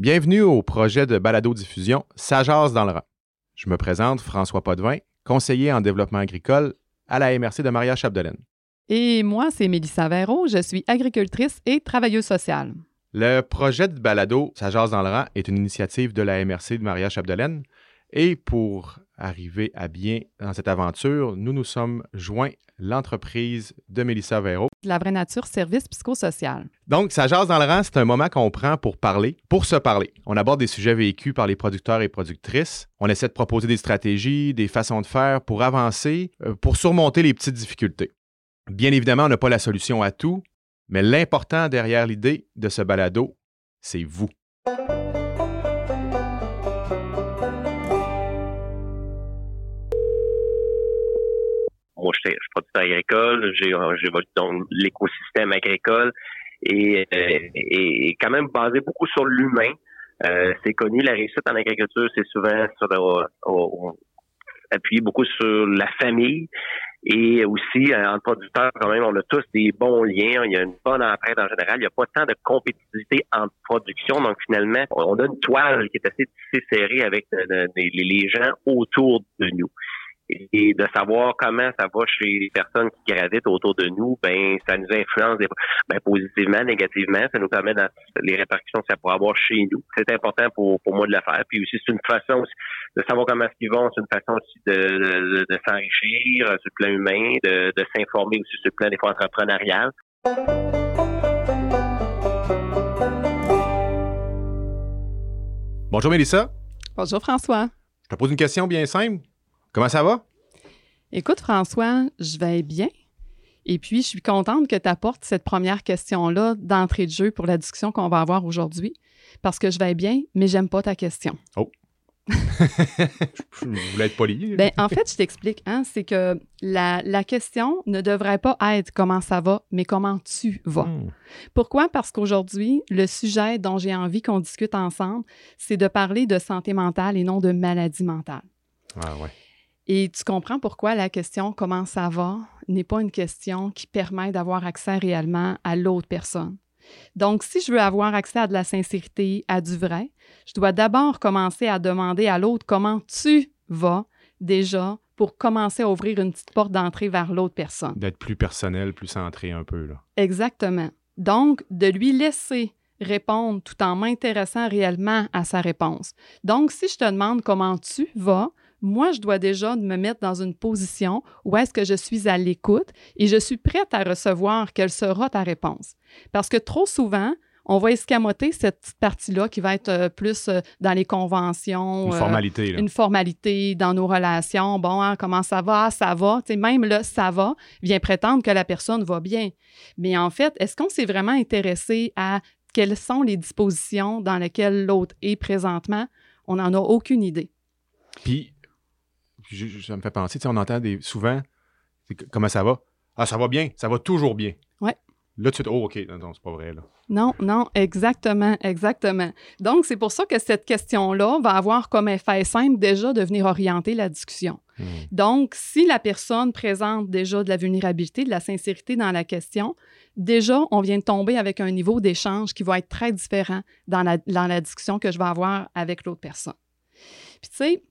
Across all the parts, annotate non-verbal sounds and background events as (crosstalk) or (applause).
Bienvenue au projet de balado-diffusion Sageas dans le rang. Je me présente François Potvin, conseiller en développement agricole à la MRC de Maria Chapdelaine. Et moi, c'est Mélissa Véro, je suis agricultrice et travailleuse sociale. Le projet de balado Sageas dans le rang est une initiative de la MRC de Maria Chapdelaine et pour arriver à bien dans cette aventure, nous nous sommes joints l'entreprise de Mélissa Véro. La vraie nature, service psychosocial. Donc, ça jase dans le rang, c'est un moment qu'on prend pour parler, pour se parler. On aborde des sujets vécus par les producteurs et productrices. On essaie de proposer des stratégies, des façons de faire pour avancer, euh, pour surmonter les petites difficultés. Bien évidemment, on n'a pas la solution à tout, mais l'important derrière l'idée de ce balado, c'est vous. Moi, je, suis producteur agricole, j'évolue dans l'écosystème agricole et, euh, et, quand même basé beaucoup sur l'humain. Euh, c'est connu, la réussite en agriculture, c'est souvent sur appuyé beaucoup sur la famille et aussi euh, en producteur quand même on a tous des bons liens il y a une bonne entraide en général il n'y a pas tant de compétitivité en production donc finalement on a une toile qui est assez tissée serrée avec les gens autour de nous et de savoir comment ça va chez les personnes qui gravitent autour de nous, ben ça nous influence ben, positivement, négativement, ça nous permet dans les répercussions que ça pourrait avoir chez nous. C'est important pour, pour moi de le faire. Puis aussi, c'est une façon de savoir comment est-ce qu'ils vont, c'est une façon aussi de, de, s'enrichir sur le plan humain, de, de s'informer aussi sur le plan des fois entrepreneurial. Bonjour Mélissa. Bonjour François. Je te pose une question bien simple. Comment ça va? Écoute, François, je vais bien. Et puis, je suis contente que tu apportes cette première question-là d'entrée de jeu pour la discussion qu'on va avoir aujourd'hui, parce que je vais bien, mais j'aime pas ta question. Oh. (laughs) je voulais être poli. ben, en fait, je t'explique. Hein, c'est que la, la, question ne devrait pas être comment ça va, mais comment tu vas. Hmm. Pourquoi? Parce qu'aujourd'hui, le sujet dont j'ai envie qu'on discute ensemble, c'est de parler de santé mentale et non de maladie mentale. Ah ouais. Et tu comprends pourquoi la question comment ça va n'est pas une question qui permet d'avoir accès réellement à l'autre personne. Donc, si je veux avoir accès à de la sincérité, à du vrai, je dois d'abord commencer à demander à l'autre comment tu vas déjà pour commencer à ouvrir une petite porte d'entrée vers l'autre personne. D'être plus personnel, plus centré un peu. Là. Exactement. Donc, de lui laisser répondre tout en m'intéressant réellement à sa réponse. Donc, si je te demande comment tu vas, moi, je dois déjà me mettre dans une position où est-ce que je suis à l'écoute et je suis prête à recevoir quelle sera ta réponse. Parce que trop souvent, on va escamoter cette petite partie-là qui va être euh, plus euh, dans les conventions. Une formalité. Une formalité dans nos relations. Bon, hein, comment ça va? Ça va. même le ça va vient prétendre que la personne va bien. Mais en fait, est-ce qu'on s'est vraiment intéressé à quelles sont les dispositions dans lesquelles l'autre est présentement? On n'en a aucune idée. Puis, ça me fait penser, on entend des, souvent, comment ça va? Ah, ça va bien, ça va toujours bien. Ouais. Là, tu te oh, OK, non, c'est pas vrai, là. Non, non, exactement, exactement. Donc, c'est pour ça que cette question-là va avoir comme effet simple déjà de venir orienter la discussion. Hmm. Donc, si la personne présente déjà de la vulnérabilité, de la sincérité dans la question, déjà, on vient de tomber avec un niveau d'échange qui va être très différent dans la, dans la discussion que je vais avoir avec l'autre personne. Puis, tu sais,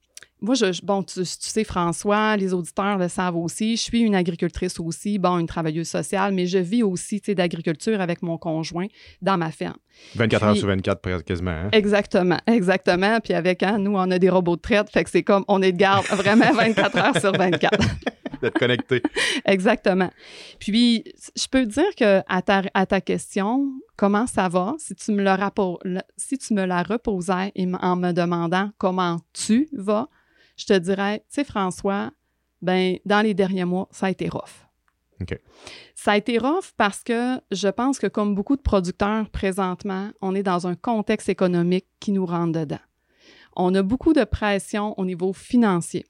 moi, je, bon, tu, sais, François, les auditeurs le savent aussi. Je suis une agricultrice aussi, bon, une travailleuse sociale, mais je vis aussi, tu sais, d'agriculture avec mon conjoint dans ma ferme. 24 heures sur 24, quasiment. Hein? Exactement, exactement. Puis avec, hein, nous, on a des robots de traite, fait que c'est comme, on est de garde vraiment 24 heures sur 24. (laughs) D'être connecté. Exactement. Puis, je peux dire que à ta, à ta question, comment ça va, si tu me, le si tu me la reposais en me demandant comment tu vas, je te dirais, tu sais, François, ben, dans les derniers mois, ça a été rough. OK. Ça a été rough parce que je pense que comme beaucoup de producteurs présentement, on est dans un contexte économique qui nous rentre dedans. On a beaucoup de pression au niveau financier.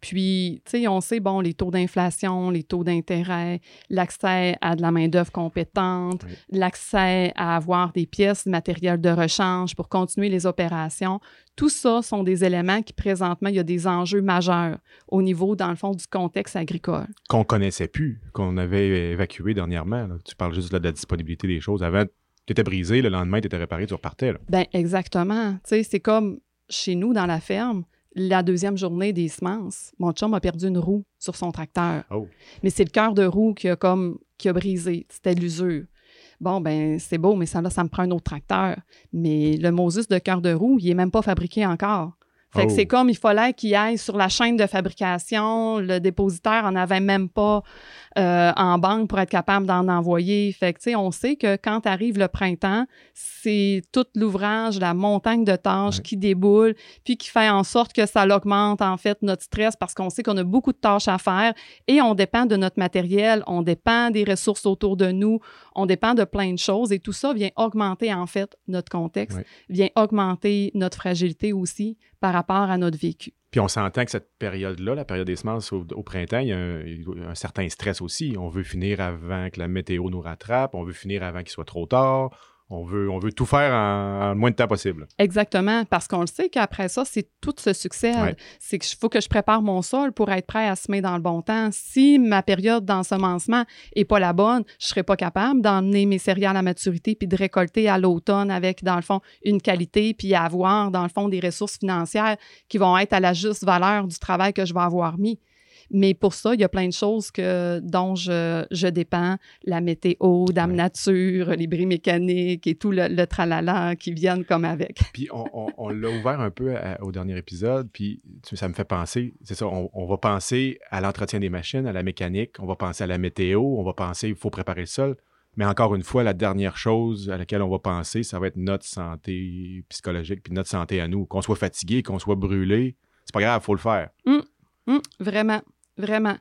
Puis, tu sais, on sait, bon, les taux d'inflation, les taux d'intérêt, l'accès à de la main-d'œuvre compétente, l'accès à avoir des pièces matérielles de rechange pour continuer les opérations. Tout ça sont des éléments qui, présentement, il y a des enjeux majeurs au niveau, dans le fond, du contexte agricole. Qu'on connaissait plus, qu'on avait évacué dernièrement. Tu parles juste de la disponibilité des choses. Avant, Tu étais brisé, le lendemain, tu étais réparé, tu repartais. Là. Ben exactement. Tu sais, c'est comme chez nous dans la ferme, la deuxième journée des semences, mon chum a perdu une roue sur son tracteur. Oh. Mais c'est le cœur de roue qui a comme qui a brisé. C'était l'usure. Bon, ben c'est beau, mais ça, là, ça me prend un autre tracteur. Mais le Moses de cœur de roue, il n'est même pas fabriqué encore. Fait que Oh. c'est comme il fallait qu'il aille sur la chaîne de fabrication. Le dépositaire en avait même pas euh, en banque pour être capable d'en envoyer. Fait que, tu sais, on sait que quand arrive le printemps, c'est tout l'ouvrage, la montagne de tâches Ouais. qui déboule, puis qui fait en sorte que ça augmente, en fait, notre stress parce qu'on sait qu'on a beaucoup de tâches à faire et on dépend de notre matériel, on dépend des ressources autour de nous, on dépend de plein de choses et tout ça vient augmenter, en fait, notre contexte, Ouais. vient augmenter notre fragilité aussi par à notre. Puis on s'entend que cette période-là, la période des semences au, printemps, un, il y a un certain stress aussi. On veut finir avant que la météo nous rattrape, on veut finir avant qu'il soit trop tard, on veut, on veut tout faire en, en le moins de temps possible. Exactement, parce qu'on le sait qu'après ça, c'est tout se succède. Ouais. C'est qu'il faut que je prépare mon sol pour être prêt à semer dans le bon temps. Si ma période d'ensemencement est pas la bonne, je serai pas capable d'emmener mes céréales à maturité puis de récolter à l'automne avec, dans le fond, une qualité puis avoir, dans le fond, des ressources financières qui vont être à la juste valeur du travail que je vais avoir mis. Mais pour ça, il y a plein de choses que, dont je, je dépends. La météo, Dame Ouais. Nature, les bris mécaniques et tout le, le tralala qui viennent comme avec. (laughs) Puis on, on- on l'a ouvert un peu à- au dernier épisode, puis ça me fait penser, c'est ça, on, on va penser à l'entretien des machines, à la mécanique, on va penser à la météo, on va penser il faut préparer le sol. Mais encore une fois, la dernière chose à laquelle on va penser, ça va être notre santé psychologique, puis notre santé à nous. Qu'on soit fatigué, qu'on soit brûlé, c'est pas grave, il faut le faire. Hum, vraiment, vraiment.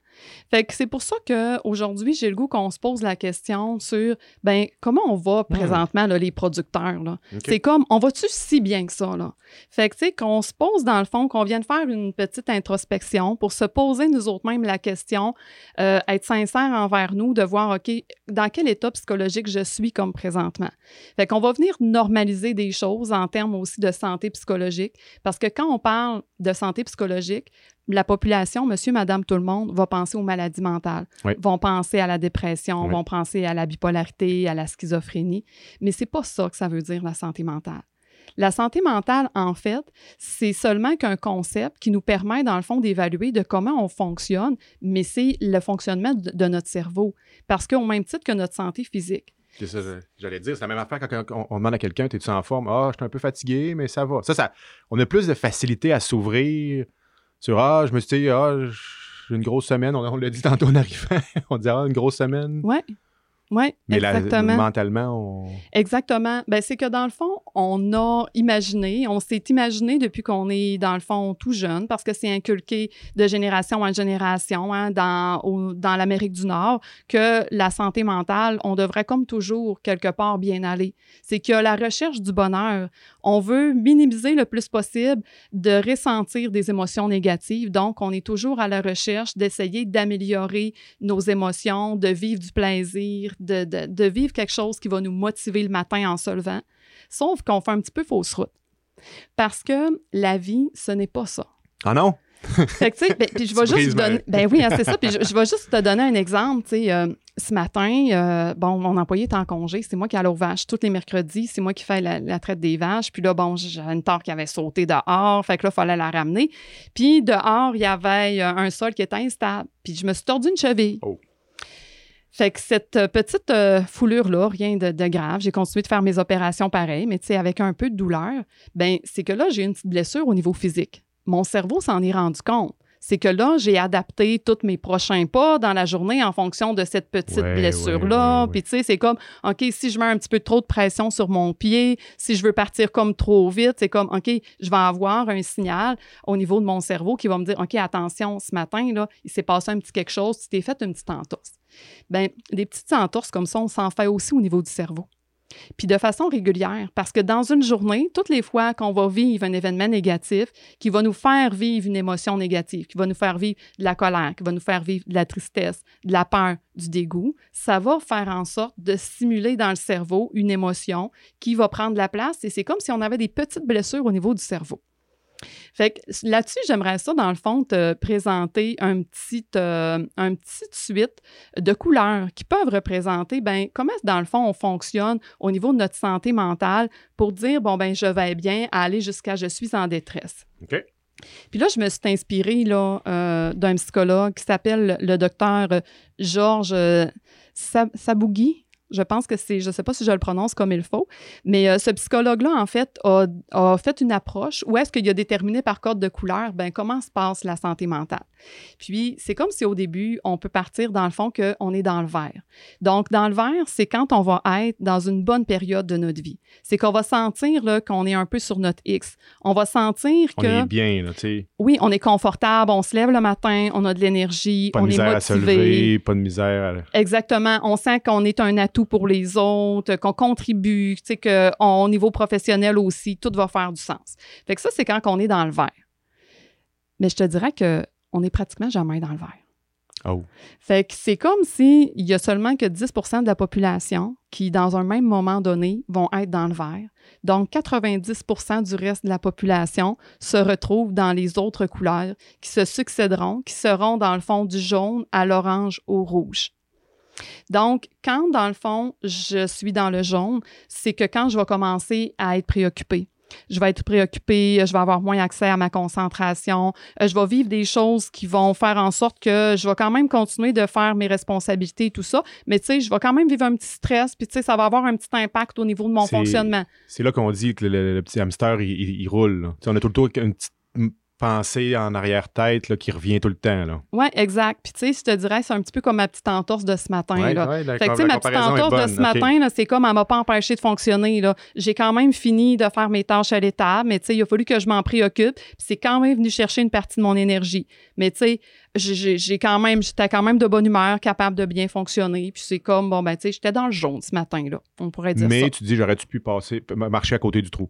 Fait que c'est pour ça qu'aujourd'hui, j'ai le goût qu'on se pose la question sur, ben, comment on va présentement, là, les producteurs, là? C'est comme, on va-tu si bien que ça, là? Fait que, tu sais, qu'on se pose, dans le fond, qu'on vienne faire une petite introspection pour se poser nous autres mêmes la question, euh, être sincère envers nous, de voir, OK, dans quel état psychologique je suis comme présentement? Fait qu'on va venir normaliser des choses en termes aussi de santé psychologique, parce que quand on parle de santé psychologique, la population, monsieur, madame, tout le monde, va penser aux maladies mentales, Oui. vont penser à la dépression, Oui. vont penser à la bipolarité, à la schizophrénie. Mais c'est pas ça que ça veut dire, la santé mentale. La santé mentale, en fait, c'est seulement qu'un concept qui nous permet, dans le fond, d'évaluer de comment on fonctionne, mais c'est le fonctionnement de, de notre cerveau. Parce qu'au même titre que notre santé physique, C'est ça, je- j'allais dire, c'est la même affaire quand on, on demande à quelqu'un, es-tu en forme? Ah, je suis un peu fatigué, mais ça va. Ça, ça, on a plus de facilité à s'ouvrir sur, ah, je me suis dit, ah, j'ai une grosse semaine. On, on l'a dit tantôt en arrivant. (laughs) on dit, ah, une grosse semaine. Oui, oui, mais la- exactement. mentalement, on... Exactement. Ben, c'est que dans le fond, on a imaginé, on s'est imaginé depuis qu'on est dans le fond tout jeune, parce que c'est inculqué de génération en génération hein, dans, dans l'Amérique du Nord, que la santé mentale, on devrait comme toujours quelque part bien aller. C'est que la recherche du bonheur, on veut minimiser le plus possible de ressentir des émotions négatives. Donc, on est toujours à la recherche d'essayer d'améliorer nos émotions, de vivre du plaisir, de- de vivre quelque chose qui va nous motiver le matin en se levant. Sauf qu'on fait un petit peu fausse route. Parce que la vie, ce n'est pas ça. Ah non? Fait que, tu sais, ben, puis je (laughs) vais juste donner. Ben oui, hein, c'est ça. Puis je, je vais juste te donner un exemple. Tu sais, euh, ce matin, euh, bon, mon employé est en congé. C'est moi qui allais aux vaches tous les mercredis. C'est moi qui fais la, la traite des vaches. Puis là, bon, j'avais une tare qui avait sauté dehors. Fait que là, il fallait la ramener. Puis dehors, il y avait euh, un sol qui était instable. Puis je me suis tordu une cheville. Oh. Fait que cette euh, petite euh, foulure-là, rien de, grave, j'ai continué de faire mes opérations pareil, mais tu sais, avec un peu de douleur, ben c'est que là, j'ai une petite blessure au niveau physique. Mon cerveau s'en est rendu compte. C'est que là, j'ai adapté tous mes prochains pas dans la journée en fonction de cette petite Ouais, blessure-là. ouais, ouais, Puis tu sais, c'est comme, OK, si je mets un petit peu trop de pression sur mon pied, si je veux partir comme trop vite, c'est comme, OK, je vais avoir un signal au niveau de mon cerveau qui va me dire, OK, attention, ce matin, là, il s'est passé un petit quelque chose, tu t'es fait une petite entorse. Ben, des petites entorses comme ça, on s'en fait aussi au niveau du cerveau. Puis de façon régulière, parce que dans une journée, toutes les fois qu'on va vivre un événement négatif qui va nous faire vivre une émotion négative, qui va nous faire vivre de la colère, qui va nous faire vivre de la tristesse, de la peur, du dégoût, ça va faire en sorte de stimuler dans le cerveau une émotion qui va prendre la place et c'est comme si on avait des petites blessures au niveau du cerveau. Fait que là-dessus, j'aimerais ça, dans le fond, te présenter un petit, euh, un petit suite de couleurs qui peuvent représenter, ben, comment, dans le fond, on fonctionne au niveau de notre santé mentale pour dire, bon, ben, je vais bien, aller jusqu'à je suis en détresse. OK. Puis là, je me suis inspirée là, euh, d'un psychologue qui s'appelle le docteur Georges Sabougui. Je pense que c'est, je ne sais pas si je le prononce comme il faut, mais euh, ce psychologue-là, en fait, a, a, fait une approche où est-ce qu'il a déterminé par code de couleur, ben, comment se passe la santé mentale. Puis, c'est comme si au début, on peut partir dans le fond qu'on est dans le vert. Donc, dans le vert, c'est quand on va être dans une bonne période de notre vie. C'est qu'on va sentir qu'on est un peu sur notre X. On va sentir que. On est bien, là, tu sais. Oui, on est confortable, on se lève le matin, on a de l'énergie, on est motivé. à se lever, pas de misère. À... Exactement. On sent qu'on est un atout pour les autres, qu'on contribue, tu sais, qu'au niveau professionnel aussi, tout va faire du sens. Fait que ça, c'est quand on est dans le vert. Mais je te dirais que on est pratiquement jamais dans le vert. Oh. Fait que c'est comme s'il y a seulement que 10% de la population qui, dans un même moment donné, vont être dans le vert. Donc, 90 du reste de la population se retrouve dans les autres couleurs qui se succéderont, qui seront dans le fond du jaune à l'orange au rouge. Donc, quand dans le fond, je suis dans le jaune, c'est que quand je vais commencer à être préoccupée, je vais être préoccupée, je vais avoir moins accès à ma concentration, euh, je vais vivre des choses qui vont faire en sorte que je vais quand même continuer de faire mes responsabilités et tout ça, mais tu sais, je vais quand même vivre un petit stress, puis tu sais, ça va avoir un petit impact au niveau de mon fonctionnement. C'est là qu'on dit que le, petit hamster, il, roule. On a tout le temps une petite pensée en arrière-tête qui revient tout le temps. Oui, exact. Puis tu sais, je te dirais, c'est un petit peu comme ma petite entorse de ce matin. là. fait que tu sais, ma petite entorse de ce matin, c'est comme elle m'a pas empêché de fonctionner. J'ai quand même fini de faire mes tâches à l'état, mais tu sais, il a fallu que je m'en préoccupe. Puis c'est quand même venu chercher une partie de mon énergie. Mais tu sais, j'ai quand même, j'étais quand même de bonne humeur, capable de bien fonctionner. Puis c'est comme, bon, ben, tu sais, j'étais dans le jaune ce matin-là. On pourrait dire Mais ça. tu dis, j'aurais-tu pu passer, marcher à côté du trou?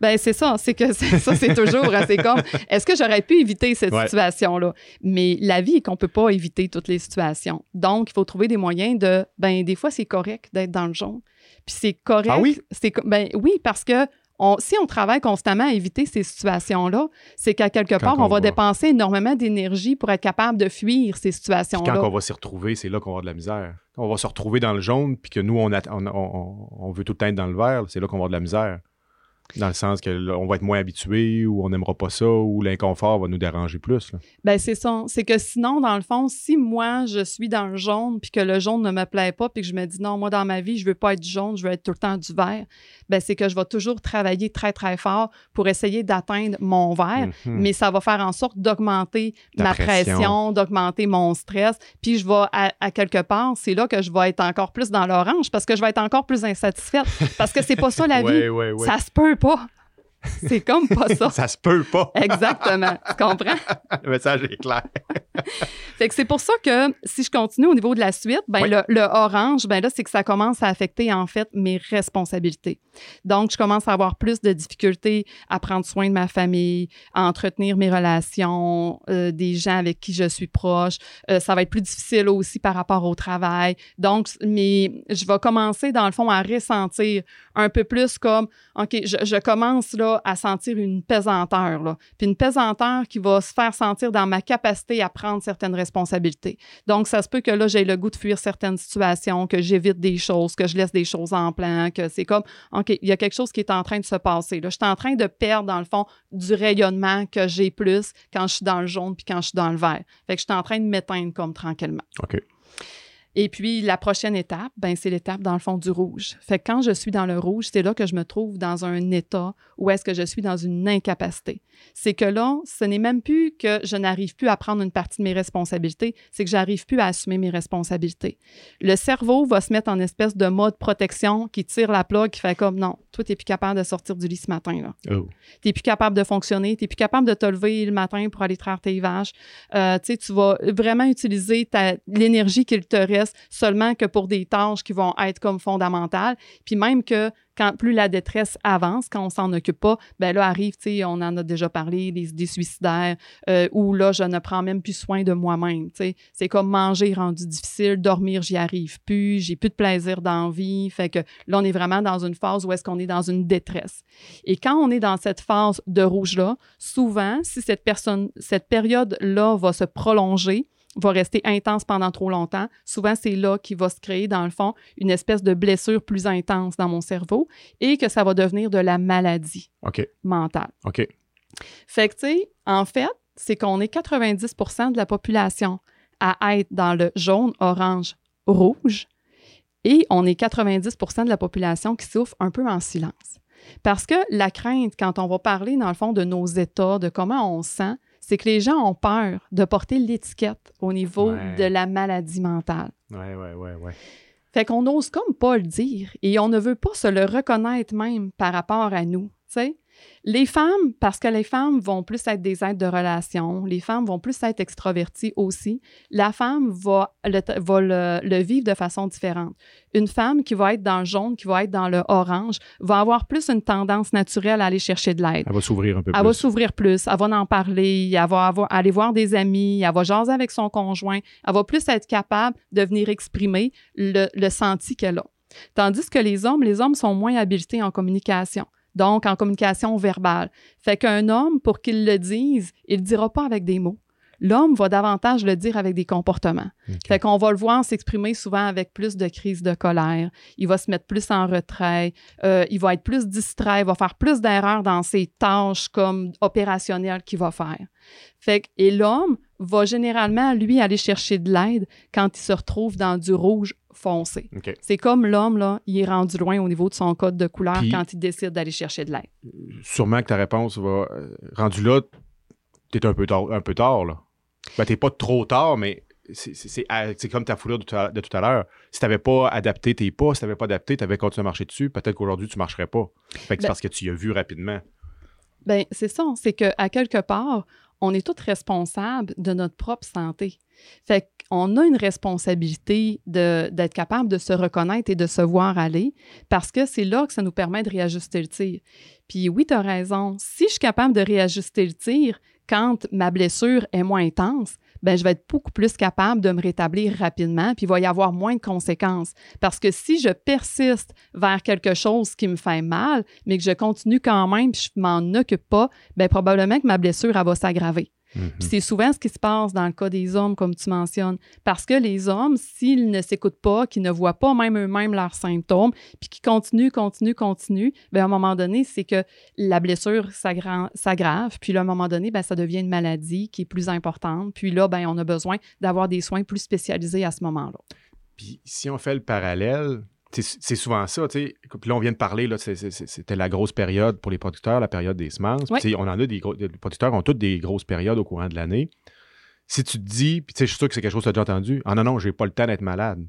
Ben, c'est ça. C'est que ça, c'est toujours, c'est comme, est-ce que j'aurais pu éviter cette situation-là? Mais la vie est qu'on peut pas éviter toutes les situations. Donc, il faut trouver des moyens de, ben, des fois, c'est correct d'être dans le jaune. Puis c'est correct. Ah oui? C'est, ben, oui, parce que si on travaille constamment à éviter ces situations-là, c'est qu'à quelque part, on, va, dépenser énormément d'énergie pour être capable de fuir ces situations-là. Quand on va s'y retrouver, c'est là qu'on va avoir de la misère. Quand on va se retrouver dans le jaune, puis que nous, on, on, veut tout le temps être dans le vert, c'est là qu'on va avoir de la misère. Dans le sens qu'on va être moins habitué ou on n'aimera pas ça ou l'inconfort va nous déranger plus. Ben c'est ça. C'est que sinon, dans le fond, si moi, je suis dans le jaune puis que le jaune ne me plaît pas puis que je me dis non, moi, dans ma vie, je veux pas être jaune, je veux être tout le temps du vert, ben c'est que je vais toujours travailler très, très fort pour essayer d'atteindre mon vert, mhm. mais ça va faire en sorte d'augmenter ma pression, d'augmenter mon stress. Puis je vais, à, quelque part, c'est là que je vais être encore plus dans l'orange parce que je vais être encore plus insatisfaite parce que c'est pas ça la (laughs) vie. Ça se peut på? (laughs) C'est comme pas ça. ça se peut pas. (laughs) Exactement. Tu comprends? Le message est clair. (laughs) fait que c'est pour ça que si je continue au niveau de la suite, ben le, orange, ben là, c'est que ça commence à affecter en fait mes responsabilités. Donc, je commence à avoir plus de difficultés à prendre soin de ma famille, à entretenir mes relations, euh, des gens avec qui je suis proche. Euh, ça va être plus difficile aussi par rapport au travail. Donc, mais je vais commencer dans le fond à ressentir un peu plus comme, OK, je, je commence là à sentir une pesanteur, là. puis une pesanteur qui va se faire sentir dans ma capacité à prendre certaines responsabilités. Donc, ça se peut que là, j'ai le goût de fuir certaines situations, que j'évite des choses, que je laisse des choses en plan, que c'est comme, OK, il y a quelque chose qui est en train de se passer. Là. Je suis en train de perdre, dans le fond, du rayonnement que j'ai plus quand je suis dans le jaune puis quand je suis dans le vert. Fait que je suis en train de m'éteindre comme tranquillement. OK. Et puis, la prochaine étape, ben, c'est l'étape dans le fond du rouge. Fait que quand je suis dans le rouge, c'est là que je me trouve dans un état où est-ce que je suis dans une incapacité. C'est que là, ce n'est même plus que je n'arrive plus à prendre une partie de mes responsabilités, c'est que j'arrive plus à assumer mes responsabilités. Le cerveau va se mettre en espèce de mode protection qui tire la plaque, qui fait comme non, toi, tu n'es plus capable de sortir du lit ce matin. Là. Oh. Tu n'es plus capable de fonctionner, tu n'es plus capable de te lever le matin pour aller traire tes vaches. Euh, tu vas vraiment utiliser l'énergie qu'il te reste seulement que pour des tâches qui vont être comme fondamentales. Puis même que quand plus la détresse avance, quand on s'en occupe pas, ben là arrive, tu sais, on en a déjà parlé, des, suicidaires, euh, où là, je ne prends même plus soin de moi-même, tu sais. C'est comme manger rendu difficile, dormir, j'y arrive plus, j'ai plus de plaisir d'envie. Fait que là, on est vraiment dans une phase où est-ce qu'on est dans une détresse. Et quand on est dans cette phase de rouge-là, souvent, si cette personne, cette période-là va se prolonger, va rester intense pendant trop longtemps, souvent c'est là qu'il va se créer, dans le fond, une espèce de blessure plus intense dans mon cerveau et que ça va devenir de la maladie mentale. OK. Fait que, tu sais, en fait, c'est qu'on est 90% de la population à être dans le jaune, orange, rouge et on est 90% de la population qui souffre un peu en silence. Parce que la crainte, quand on va parler, dans le fond, de nos états, de comment on sent, c'est que les gens ont peur de porter l'étiquette au niveau de la maladie mentale. Oui, oui, oui, oui. Fait qu'on n'ose comme pas le dire et on ne veut pas se le reconnaître même par rapport à nous, tu sais. Les femmes, parce que les femmes vont plus être des êtres de relation, les femmes vont plus être extroverties aussi, la femme va, le, vivre de façon différente. Une femme qui va être dans le jaune, qui va être dans le orange, va avoir plus une tendance naturelle à aller chercher de l'aide. Elle va s'ouvrir un peu plus. Elle va s'ouvrir plus, elle va en parler, elle va aller voir des amis, elle va jaser avec son conjoint, elle va plus être capable de venir exprimer le, le senti qu'elle a. Tandis que les hommes, les hommes sont moins habilités en communication donc en communication verbale. Fait qu'un homme, pour qu'il le dise, il ne le dira pas avec des mots. L'homme va davantage le dire avec des comportements. Fait qu'on va le voir s'exprimer souvent avec plus de crises de colère. Il va se mettre plus en retrait. Euh, il va être plus distrait. Il va faire plus d'erreurs dans ses tâches comme opérationnelles qu'il va faire. Fait que, et l'homme va généralement, lui, aller chercher de l'aide quand il se retrouve dans du rouge foncé. C'est comme l'homme, là, il est rendu loin au niveau de son code de couleur quand il décide d'aller chercher de l'aide. Sûrement que ta réponse va. Euh, rendu là, t'es un peu tard, un peu tard là. Ben, t'es pas trop tard, mais c'est comme ta foulure de tout à, l'heure. Si t'avais pas adapté tes pas, si t'avais pas adapté, t'avais continué à marcher dessus, peut-être qu'aujourd'hui, tu marcherais pas. Fait que c'est ben parce que tu y as vu rapidement. Ben, c'est ça. C'est qu'à quelque part, on est tous responsables de notre propre santé. Fait qu'on a une responsabilité d'être capable de se reconnaître et de se voir aller parce que c'est là que ça nous permet de réajuster le tir. Puis oui, tu as raison. Si je suis capable de réajuster le tir quand ma blessure est moins intense, ben, je vais être beaucoup plus capable de me rétablir rapidement, puis il va y avoir moins de conséquences. Parce que si je persiste vers quelque chose qui me fait mal, mais que je continue quand même, puis je m'en occupe pas, ben, probablement que ma blessure, va s'aggraver. Mhm. C'est souvent ce qui se passe dans le cas des hommes, comme tu mentionnes. Parce que les hommes, s'ils ne s'écoutent pas, qu'ils ne voient pas même eux-mêmes leurs symptômes, puis qu'ils continuent, continuent, continuent, bien, à un moment donné, c'est que la blessure s'aggrave. Puis là, à un moment donné, bien, ça devient une maladie qui est plus importante. Puis là, bien, on a besoin d'avoir des soins plus spécialisés à ce moment-là. Puis si on fait le parallèle, c'est souvent ça, tu sais. Puis là, on vient de parler, là, c'était la grosse période pour les producteurs, la période des semences. On en a des, les producteurs ont toutes des grosses périodes au courant de l'année. Si tu te dis, puis tu sais, je suis sûr que c'est quelque chose que tu as déjà entendu, ah non, non, j'ai pas le temps d'être malade.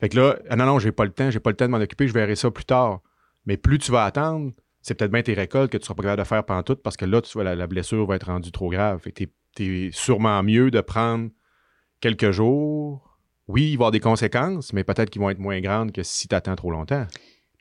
Fait que là, ah non, non, j'ai pas le temps, j'ai pas le temps de m'en occuper, je verrai ça plus tard. Mais plus tu vas attendre, c'est peut-être bien tes récoltes que tu seras pas capable de faire pendant tout parce que là, tu vois, la, blessure va être rendue trop grave. Fait que t'es es sûrement mieux de prendre quelques jours, oui, il va y avoir des conséquences, mais peut-être qu'ils vont être moins grandes que si tu attends trop longtemps.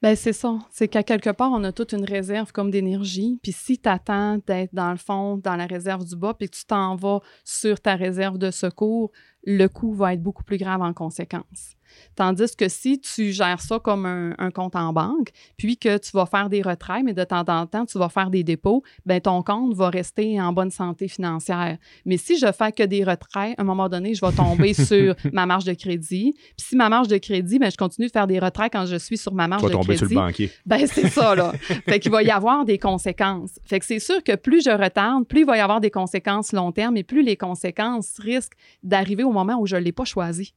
Bien, c'est ça. C'est qu'à quelque part, on a toute une réserve comme d'énergie. Puis si tu attends d'être dans le fond, dans la réserve du bas, puis que tu t'en vas sur ta réserve de secours, le coût va être beaucoup plus grave en conséquence. Tandis que si tu gères ça comme un, compte en banque, puis que tu vas faire des retraits, mais de temps en temps, tu vas faire des dépôts, ben ton compte va rester en bonne santé financière. Mais si je fais que des retraits, à un moment donné, je vais tomber (laughs) sur ma marge de crédit. Puis si ma marge de crédit, ben je continue de faire des retraits quand je suis sur ma marge de crédit. Tu vas tomber sur le banquier. Ben c'est ça, là. (laughs) fait qu'il va y avoir des conséquences. Fait que c'est sûr que plus je retarde, plus il va y avoir des conséquences long terme et plus les conséquences risquent d'arriver au moment où je ne l'ai pas choisi.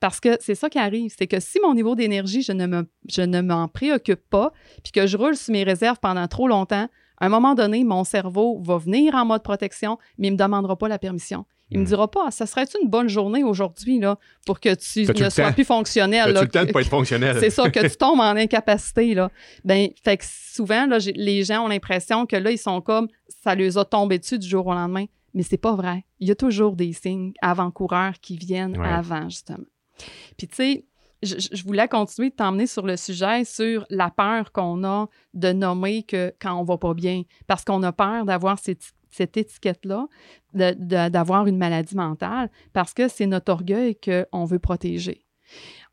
Parce que c'est ça qui arrive, c'est que si mon niveau d'énergie, je ne me, je ne m'en préoccupe pas, puis que je roule sur mes réserves pendant trop longtemps, à un moment donné, mon cerveau va venir en mode protection, mais il ne me demandera pas la permission. Il ne me hmm. dira pas, ça serait une bonne journée aujourd'hui là, pour que tu ne sois plus fonctionnel. As-tu le temps de pas être fonctionnel? c'est ça, que tu (laughs) tombes en incapacité. Là. Ben, fait que souvent, là, les gens ont l'impression que là, ils sont comme, ça les a tombés dessus du jour au lendemain. Mais c'est pas vrai. Il y a toujours des signes avant-coureurs qui viennent avant, justement. Puis, tu sais, je, voulais continuer de t'emmener sur le sujet, sur la peur qu'on a de nommer que quand on va pas bien, parce qu'on a peur d'avoir cette, cette étiquette-là, d'avoir une maladie mentale, parce que c'est notre orgueil qu'on veut protéger.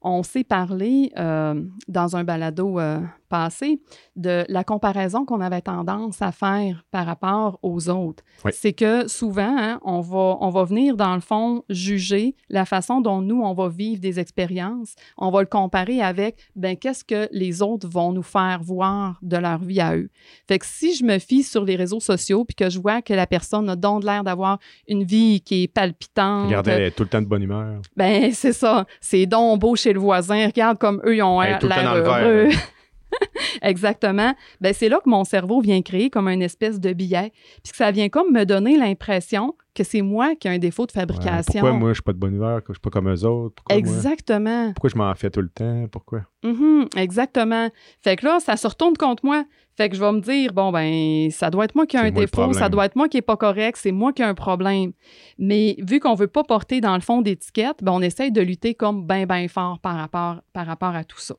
On s'est parlé euh, dans un balado euh, passé de la comparaison qu'on avait tendance à faire par rapport aux autres. C'est que souvent, hein, on, va, on va venir, dans le fond, juger la façon dont nous, on va vivre des expériences. On va le comparer avec, ben, qu'est-ce que les autres vont nous faire voir de leur vie à eux. Fait que si je me fie sur les réseaux sociaux puis que je vois que la personne a donc l'air d'avoir une vie qui est palpitante. Regardez, elle est tout le temps de bonne humeur. Ben, c'est ça. C'est donc beau chez le voisin. Regarde comme eux, ils ont l'air heureux. (laughs) (laughs) Exactement. Ben, c'est là que mon cerveau vient créer comme une espèce de billet. Puis que ça vient comme me donner l'impression que c'est moi qui ai un défaut de fabrication. pourquoi moi, je suis pas de bonne humeur, que je suis pas comme eux autres? exactement. pourquoi je m'en fais tout le temps? Pourquoi? Mm-hmm, exactement. Fait que là, ça se retourne contre moi. Fait que je vais me dire, bon, ben, ça doit être moi qui ai un défaut, ça doit être moi qui est pas correct, c'est moi qui ai un problème. Mais vu qu'on veut pas porter dans le fond d'étiquette, ben, on essaye de lutter comme ben, ben fort par rapport, par rapport à tout ça.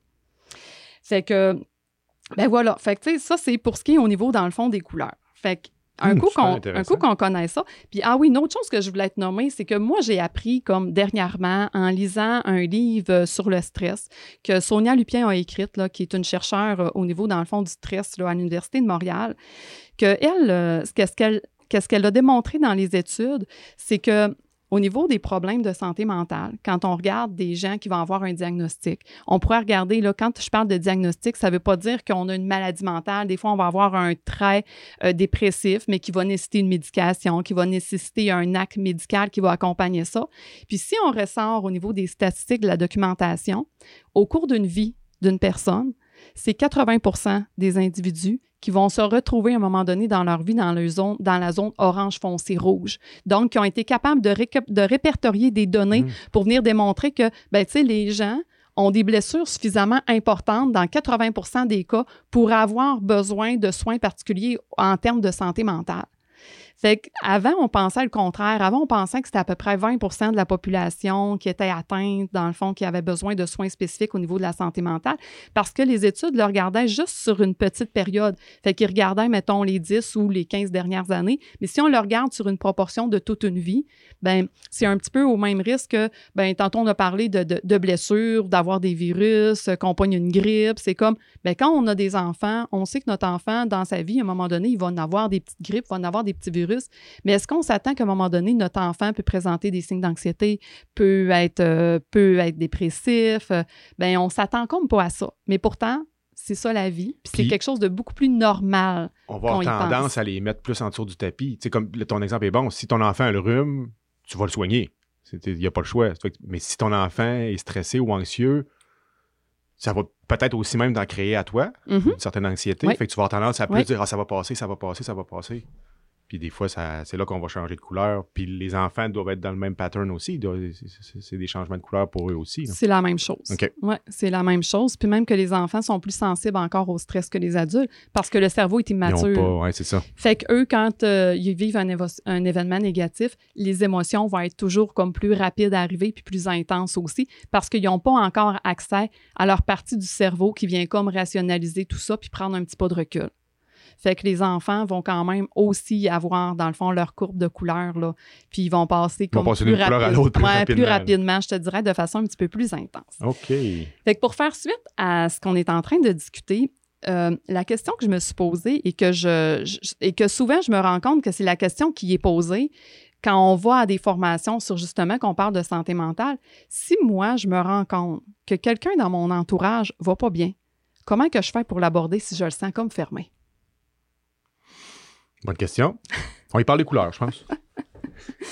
Fait que, ben voilà. Fait que, tu sais, ça, c'est pour ce qui est au niveau, dans le fond, des couleurs. Fait que, un, hmm, coup qu'on, un coup qu'on connaît ça. Puis, ah oui, une autre chose que je voulais te nommer, c'est que moi, j'ai appris, comme dernièrement, en lisant un livre sur le stress que Sonia Lupien a écrit, là, qui est une chercheure euh, au niveau, dans le fond, du stress là, à l'Université de Montréal, que elle, euh, qu'est-ce qu'elle qu'est-ce qu'elle a démontré dans les études, c'est que au niveau des problèmes de santé mentale, quand on regarde des gens qui vont avoir un diagnostic, on pourrait regarder, là, quand je parle de diagnostic, ça ne veut pas dire qu'on a une maladie mentale. Des fois, on va avoir un trait euh, dépressif, mais qui va nécessiter une médication, qui va nécessiter un acte médical qui va accompagner ça. Puis si on ressort au niveau des statistiques de la documentation, au cours d'une vie d'une personne, c'est 80% des individus qui vont se retrouver à un moment donné dans leur vie dans, le zone, dans la zone orange foncé rouge. Donc, qui ont été capables de, de répertorier des données mmh. pour venir démontrer que, ben, tu sais, les gens ont des blessures suffisamment importantes dans 80% des cas pour avoir besoin de soins particuliers en termes de santé mentale. Fait qu'avant, on pensait le contraire. Avant, on pensait que c'était à peu près 20% de la population qui était atteinte, dans le fond, qui avait besoin de soins spécifiques au niveau de la santé mentale, parce que les études le regardaient juste sur une petite période. Fait qu'ils regardaient, mettons, les 10 ou les 15 dernières années. Mais si on le regarde sur une proportion de toute une vie, ben c'est un petit peu au même risque que, ben tantôt, on a parlé de, de, blessures, d'avoir des virus, qu'on pogne une grippe. C'est comme, ben quand on a des enfants, on sait que notre enfant, dans sa vie, à un moment donné, il va en avoir des petites grippes, il va en avoir des petits virus mais est-ce qu'on s'attend qu'à un moment donné, notre enfant peut présenter des signes d'anxiété, peut être, euh, peut être dépressif? Euh, ben, on s'attend comme pas à ça. Mais pourtant, c'est ça la vie. Puis c'est quelque chose de beaucoup plus normal. On va avoir tendance à les mettre plus en dessous du tapis. Tu sais, comme ton exemple est bon, si ton enfant a le rhume, tu vas le soigner. Il n'y a pas le choix. Mais si ton enfant est stressé ou anxieux, ça va peut-être aussi même d'en créer à toi mm-hmm. une certaine anxiété. Fait que tu vas avoir tendance à plus dire ah, ça va passer, ça va passer, ça va passer. Puis des fois, c'est là qu'on va changer de couleur. Puis les enfants doivent être dans le même pattern aussi. C'est des changements de couleur pour eux aussi. C'est la même chose. Oui, c'est la même chose. Puis même que les enfants sont plus sensibles encore au stress que les adultes parce que le cerveau est immature. Oui, c'est ça. Fait qu'eux, quand euh, ils vivent un, un, événement négatif, les émotions vont être toujours comme plus rapides à arriver puis plus intenses aussi parce qu'ils n'ont pas encore accès à leur partie du cerveau qui vient comme rationaliser tout ça puis prendre un petit pas de recul. Fait que les enfants vont quand même aussi avoir, dans le fond, leur courbe de couleur, là. Puis ils vont passer comme plus, plus, rapidement. plus rapidement, je te dirais, de façon un petit peu plus intense. OK. Fait que pour faire suite à ce qu'on est en train de discuter, euh, la question que je me suis posée et que, je, et que souvent je me rends compte que c'est la question qui est posée quand on va à des formations sur justement qu'on parle de santé mentale. Si moi, je me rends compte que quelqu'un dans mon entourage va pas bien, comment que je fais pour l'aborder si je le sens comme fermé? Bonne question. On y parle des couleurs, je pense.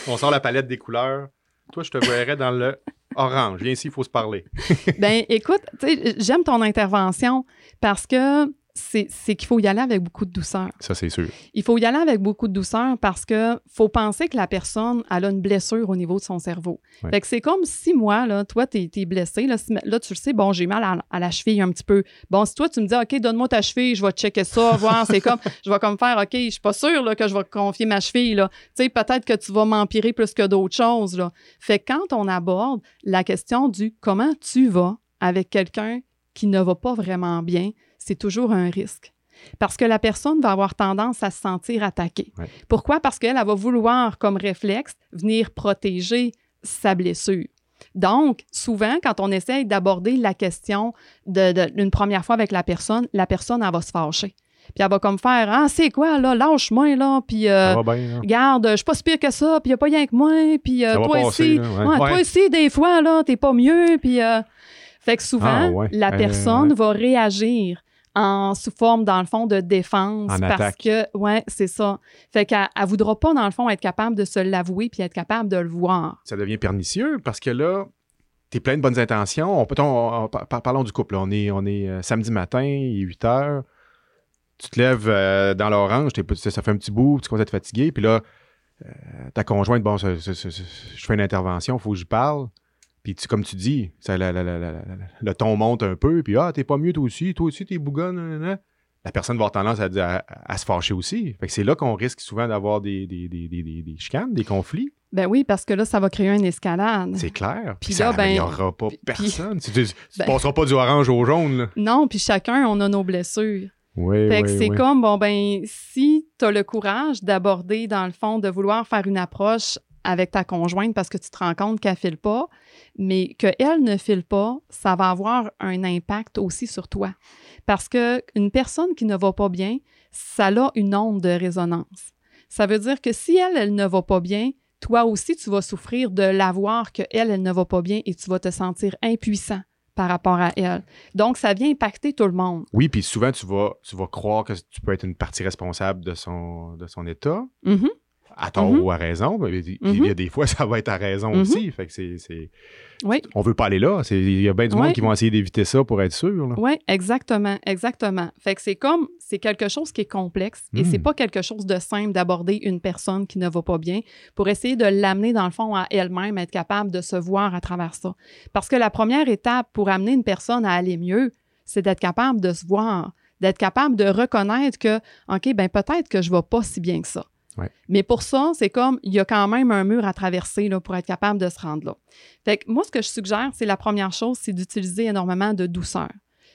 On sort la palette des couleurs. Toi, je te verrais dans le orange. Viens ici, il faut se parler. ben, écoute, j'aime ton intervention parce que c'est qu'il faut y aller avec beaucoup de douceur. Ça, c'est sûr. Il faut y aller avec beaucoup de douceur parce que faut penser que la personne elle a une blessure au niveau de son cerveau. Fait que c'est comme si moi, là, toi, tu es, blessé. Là, là, tu le sais, bon, j'ai mal à, la cheville un petit peu. Bon, si toi, tu me dis, OK, donne-moi ta cheville, je vais checker ça, voir, c'est comme, (laughs) je vais comme faire, OK, je suis pas sûre là, que je vais confier ma cheville. Là. Tu sais, peut-être que tu vas m'empirer plus que d'autres choses. Là. Fait que quand on aborde la question du comment tu vas avec quelqu'un qui ne va pas vraiment bien, c'est toujours un risque. Parce que la personne va avoir tendance à se sentir attaquée. Pourquoi? Parce qu'elle va vouloir, comme réflexe, venir protéger sa blessure. Donc, souvent, quand on essaye d'aborder la question d'une première fois avec la personne, la personne, elle va se fâcher. Puis elle va comme faire Ah, c'est quoi, là, lâche-moi, là, puis euh, regarde, je suis pas si pire que ça, puis il n'y a pas rien que moi, puis euh, toi aussi, toi aussi, des fois, là, t'es pas mieux, puis. Euh, fait que souvent, ah, la personne va réagir en sous forme, dans le fond, de défense. parce que, ouais, c'est ça. Fait qu'elle ne voudra pas, dans le fond, être capable de se l'avouer puis être capable de le voir. Ça devient pernicieux parce que là, tu es plein de bonnes intentions. On peut, parlons du couple. On est, on est euh, samedi matin, il est 8 heures. Tu te lèves euh, dans l'orange, ça fait un petit bout, tu commences à être fatigué. Puis là, euh, ta conjointe, bon, je fais une intervention, il faut que je parle. Puis comme tu dis, ça, le ton monte un peu, puis ah, t'es pas mieux toi aussi, toi aussi t'es bougonne. La personne va avoir tendance à, à, se fâcher aussi. Fait que c'est là qu'on risque souvent d'avoir des, des, des, des, chicanes, des conflits. Ben oui, parce que là, ça va créer une escalade. C'est clair. Puis ça n'améliorera ben, pas personne. tu ne ben passeras pas du orange au jaune. Non, puis chacun, on a nos blessures. Oui, fait que c'est comme, bon, ben, si tu as le courage d'aborder, dans le fond, de vouloir faire une approche avec ta conjointe parce que tu te rends compte qu'elle ne file pas, mais qu'elle ne file pas, ça va avoir un impact aussi sur toi. Parce qu'une personne qui ne va pas bien, ça a une onde de résonance. Ça veut dire que si elle, elle ne va pas bien, toi aussi, tu vas souffrir de la voir qu'elle, elle ne va pas bien et tu vas te sentir impuissant par rapport à elle. Donc, ça vient impacter tout le monde. Oui, puis souvent, tu vas, tu vas croire que tu peux être une partie responsable de son, de son état. Mm-hmm à tort mhm. ou à raison. Mais il y a mhm. des fois, (laughs) ça va être à raison mhm. aussi. Fait que c'est. Oui. On veut pas aller là. Il y a bien du monde qui vont essayer d'éviter ça pour être sûr. Oui, exactement. Exactement. Fait que c'est comme. C'est quelque chose qui est complexe et c'est hmm. pas quelque chose de simple d'aborder une personne qui ne va pas bien pour essayer de l'amener, dans le fond, à elle-même, être capable de se voir à travers ça. Parce que la première étape pour amener une personne à aller mieux, c'est d'être capable de se voir, d'être capable de reconnaître que, OK, ben peut-être que je ne vais pas si bien que ça. Mais pour ça, c'est comme, il y a quand même un mur à traverser là, pour être capable de se rendre là. Fait que moi, ce que je suggère, c'est la première chose, c'est d'utiliser énormément de douceur.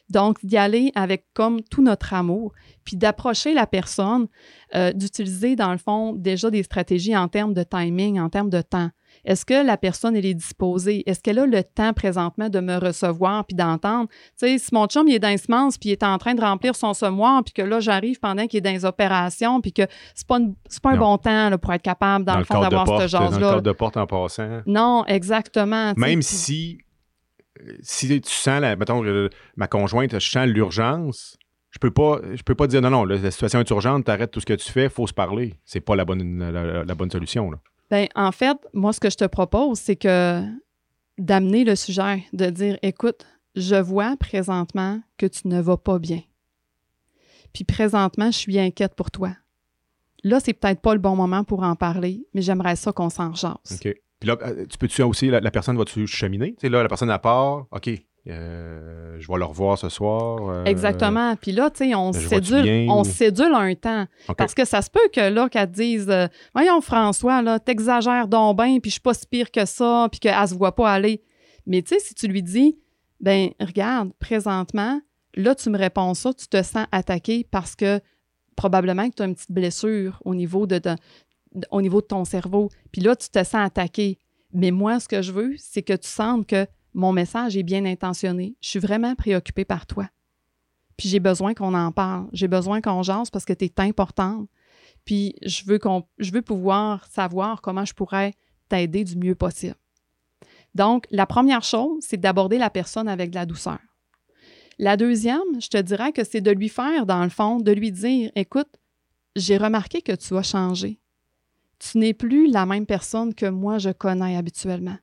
Donc, d'y aller avec comme tout notre amour, puis d'approcher la personne, euh, d'utiliser dans le fond déjà des stratégies en termes de timing, en termes de temps. Est-ce que la personne, elle est disposée? Est-ce qu'elle a le temps présentement de me recevoir puis d'entendre? Tu sais, si mon chum, il est dans les semences puis il est en train de remplir son semoir puis que là, j'arrive pendant qu'il est dans les opérations puis que c'est pas, pas un bon temps là, pour être capable, dans, le, fond, d'avoir ce genre-là. Dans le de porte en passant. Non, exactement. Même si, si tu sens, la, mettons, ma conjointe, je sens l'urgence, je peux pas je peux pas dire non non la situation est urgente t'arrêtes tout ce que tu fais faut se parler c'est pas la bonne la, bonne solution là. Bien, en fait, moi, ce que je te propose, c'est que d'amener le sujet, de dire écoute, je vois présentement que tu ne vas pas bien. Puis présentement, je suis inquiète pour toi. Là, c'est peut-être pas le bon moment pour en parler, mais j'aimerais ça qu'on s'en jase. OK. Puis là, euh, tu peux-tu aussi, la, personne va-tu cheminer? Tu sais, là, la personne à part, OK, euh, je vais le revoir ce soir. Euh, Exactement. Puis là, tu sais, on sédule, on sédule un temps. Parce que ça se peut que là, qu'elle te dise euh, Voyons, François, là, t'exagères donc bien, puis je suis pas si pire que ça, puis qu'elle se voit pas aller. Mais tu sais, si tu lui dis Ben, regarde, présentement, là, tu me réponds ça, tu te sens attaqué parce que probablement que tu as une petite blessure au niveau de, au niveau de ton cerveau. Puis là, tu te sens attaqué. Mais moi, ce que je veux, c'est que tu sentes que mon message est bien intentionné. Je suis vraiment préoccupée par toi. Puis j'ai besoin qu'on en parle. J'ai besoin qu'on jase parce que tu es importante. Puis je veux, je veux pouvoir savoir comment je pourrais t'aider du mieux possible. Donc, la première chose, c'est d'aborder la personne avec de la douceur. La deuxième, je te dirais que c'est de lui faire, dans le fond, de lui dire, écoute, j'ai remarqué que tu as changé. Tu n'es plus la même personne que moi je connais habituellement.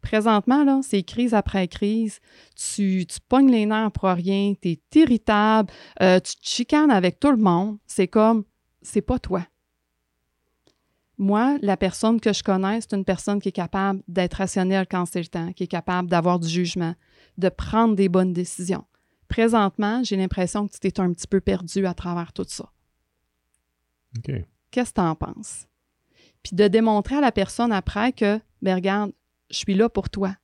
Présentement, là, c'est crise après crise. Tu, tu pognes les nerfs pour rien, tu es irritable, euh, tu te chicanes avec tout le monde. C'est comme, c'est pas toi. Moi, la personne que je connais, c'est une personne qui est capable d'être rationnelle quand c'est le temps, qui est capable d'avoir du jugement, de prendre des bonnes décisions. Présentement, j'ai l'impression que tu t'es un petit peu perdu à travers tout ça. OK. Qu'est-ce que tu en penses? Puis de démontrer à la personne après que, ben regarde, je suis là pour toi.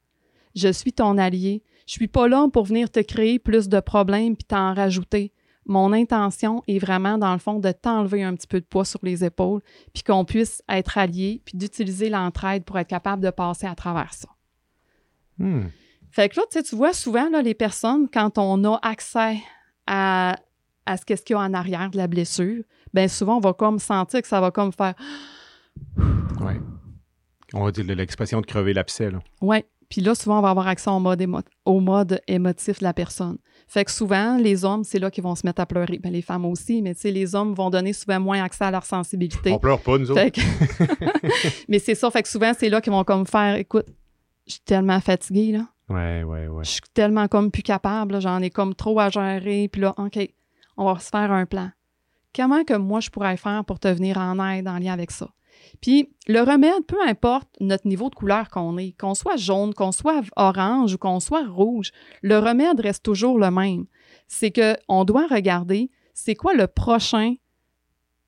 Je suis ton allié. Je suis pas là pour venir te créer plus de problèmes puis t'en rajouter. Mon intention est vraiment, dans le fond, de t'enlever un petit peu de poids sur les épaules, puis qu'on puisse être alliés, puis d'utiliser l'entraide pour être capable de passer à travers ça. Hmm. Fait que là, tu vois souvent, là, les personnes, quand on a accès à, à ce qu'est-ce qu'il y a en arrière de la blessure, bien souvent, on va comme sentir que ça va comme faire Ouais. On va dire l'expression de crever l'abcès, là. Oui. Puis là, souvent, on va avoir accès au mode, émo- au mode émotif de la personne. Fait que souvent, les hommes, c'est là qu'ils vont se mettre à pleurer. Ben, les femmes aussi, mais tu sais, les hommes vont donner souvent moins accès à leur sensibilité. On pleure pas, nous autres. Que- (laughs) mais c'est ça, fait que souvent, c'est là qu'ils vont comme faire, écoute, je suis tellement fatiguée, là. Ouais, ouais, ouais. Je suis tellement comme plus capable, là, j'en ai comme trop à gérer. Puis là, OK, on va se faire un plan. Comment que moi, je pourrais faire pour te venir en aide en lien avec ça? Puis le remède, peu importe notre niveau de couleur qu'on est, qu'on soit jaune, qu'on soit orange ou qu'on soit rouge, le remède reste toujours le même. C'est que on doit regarder c'est quoi le prochain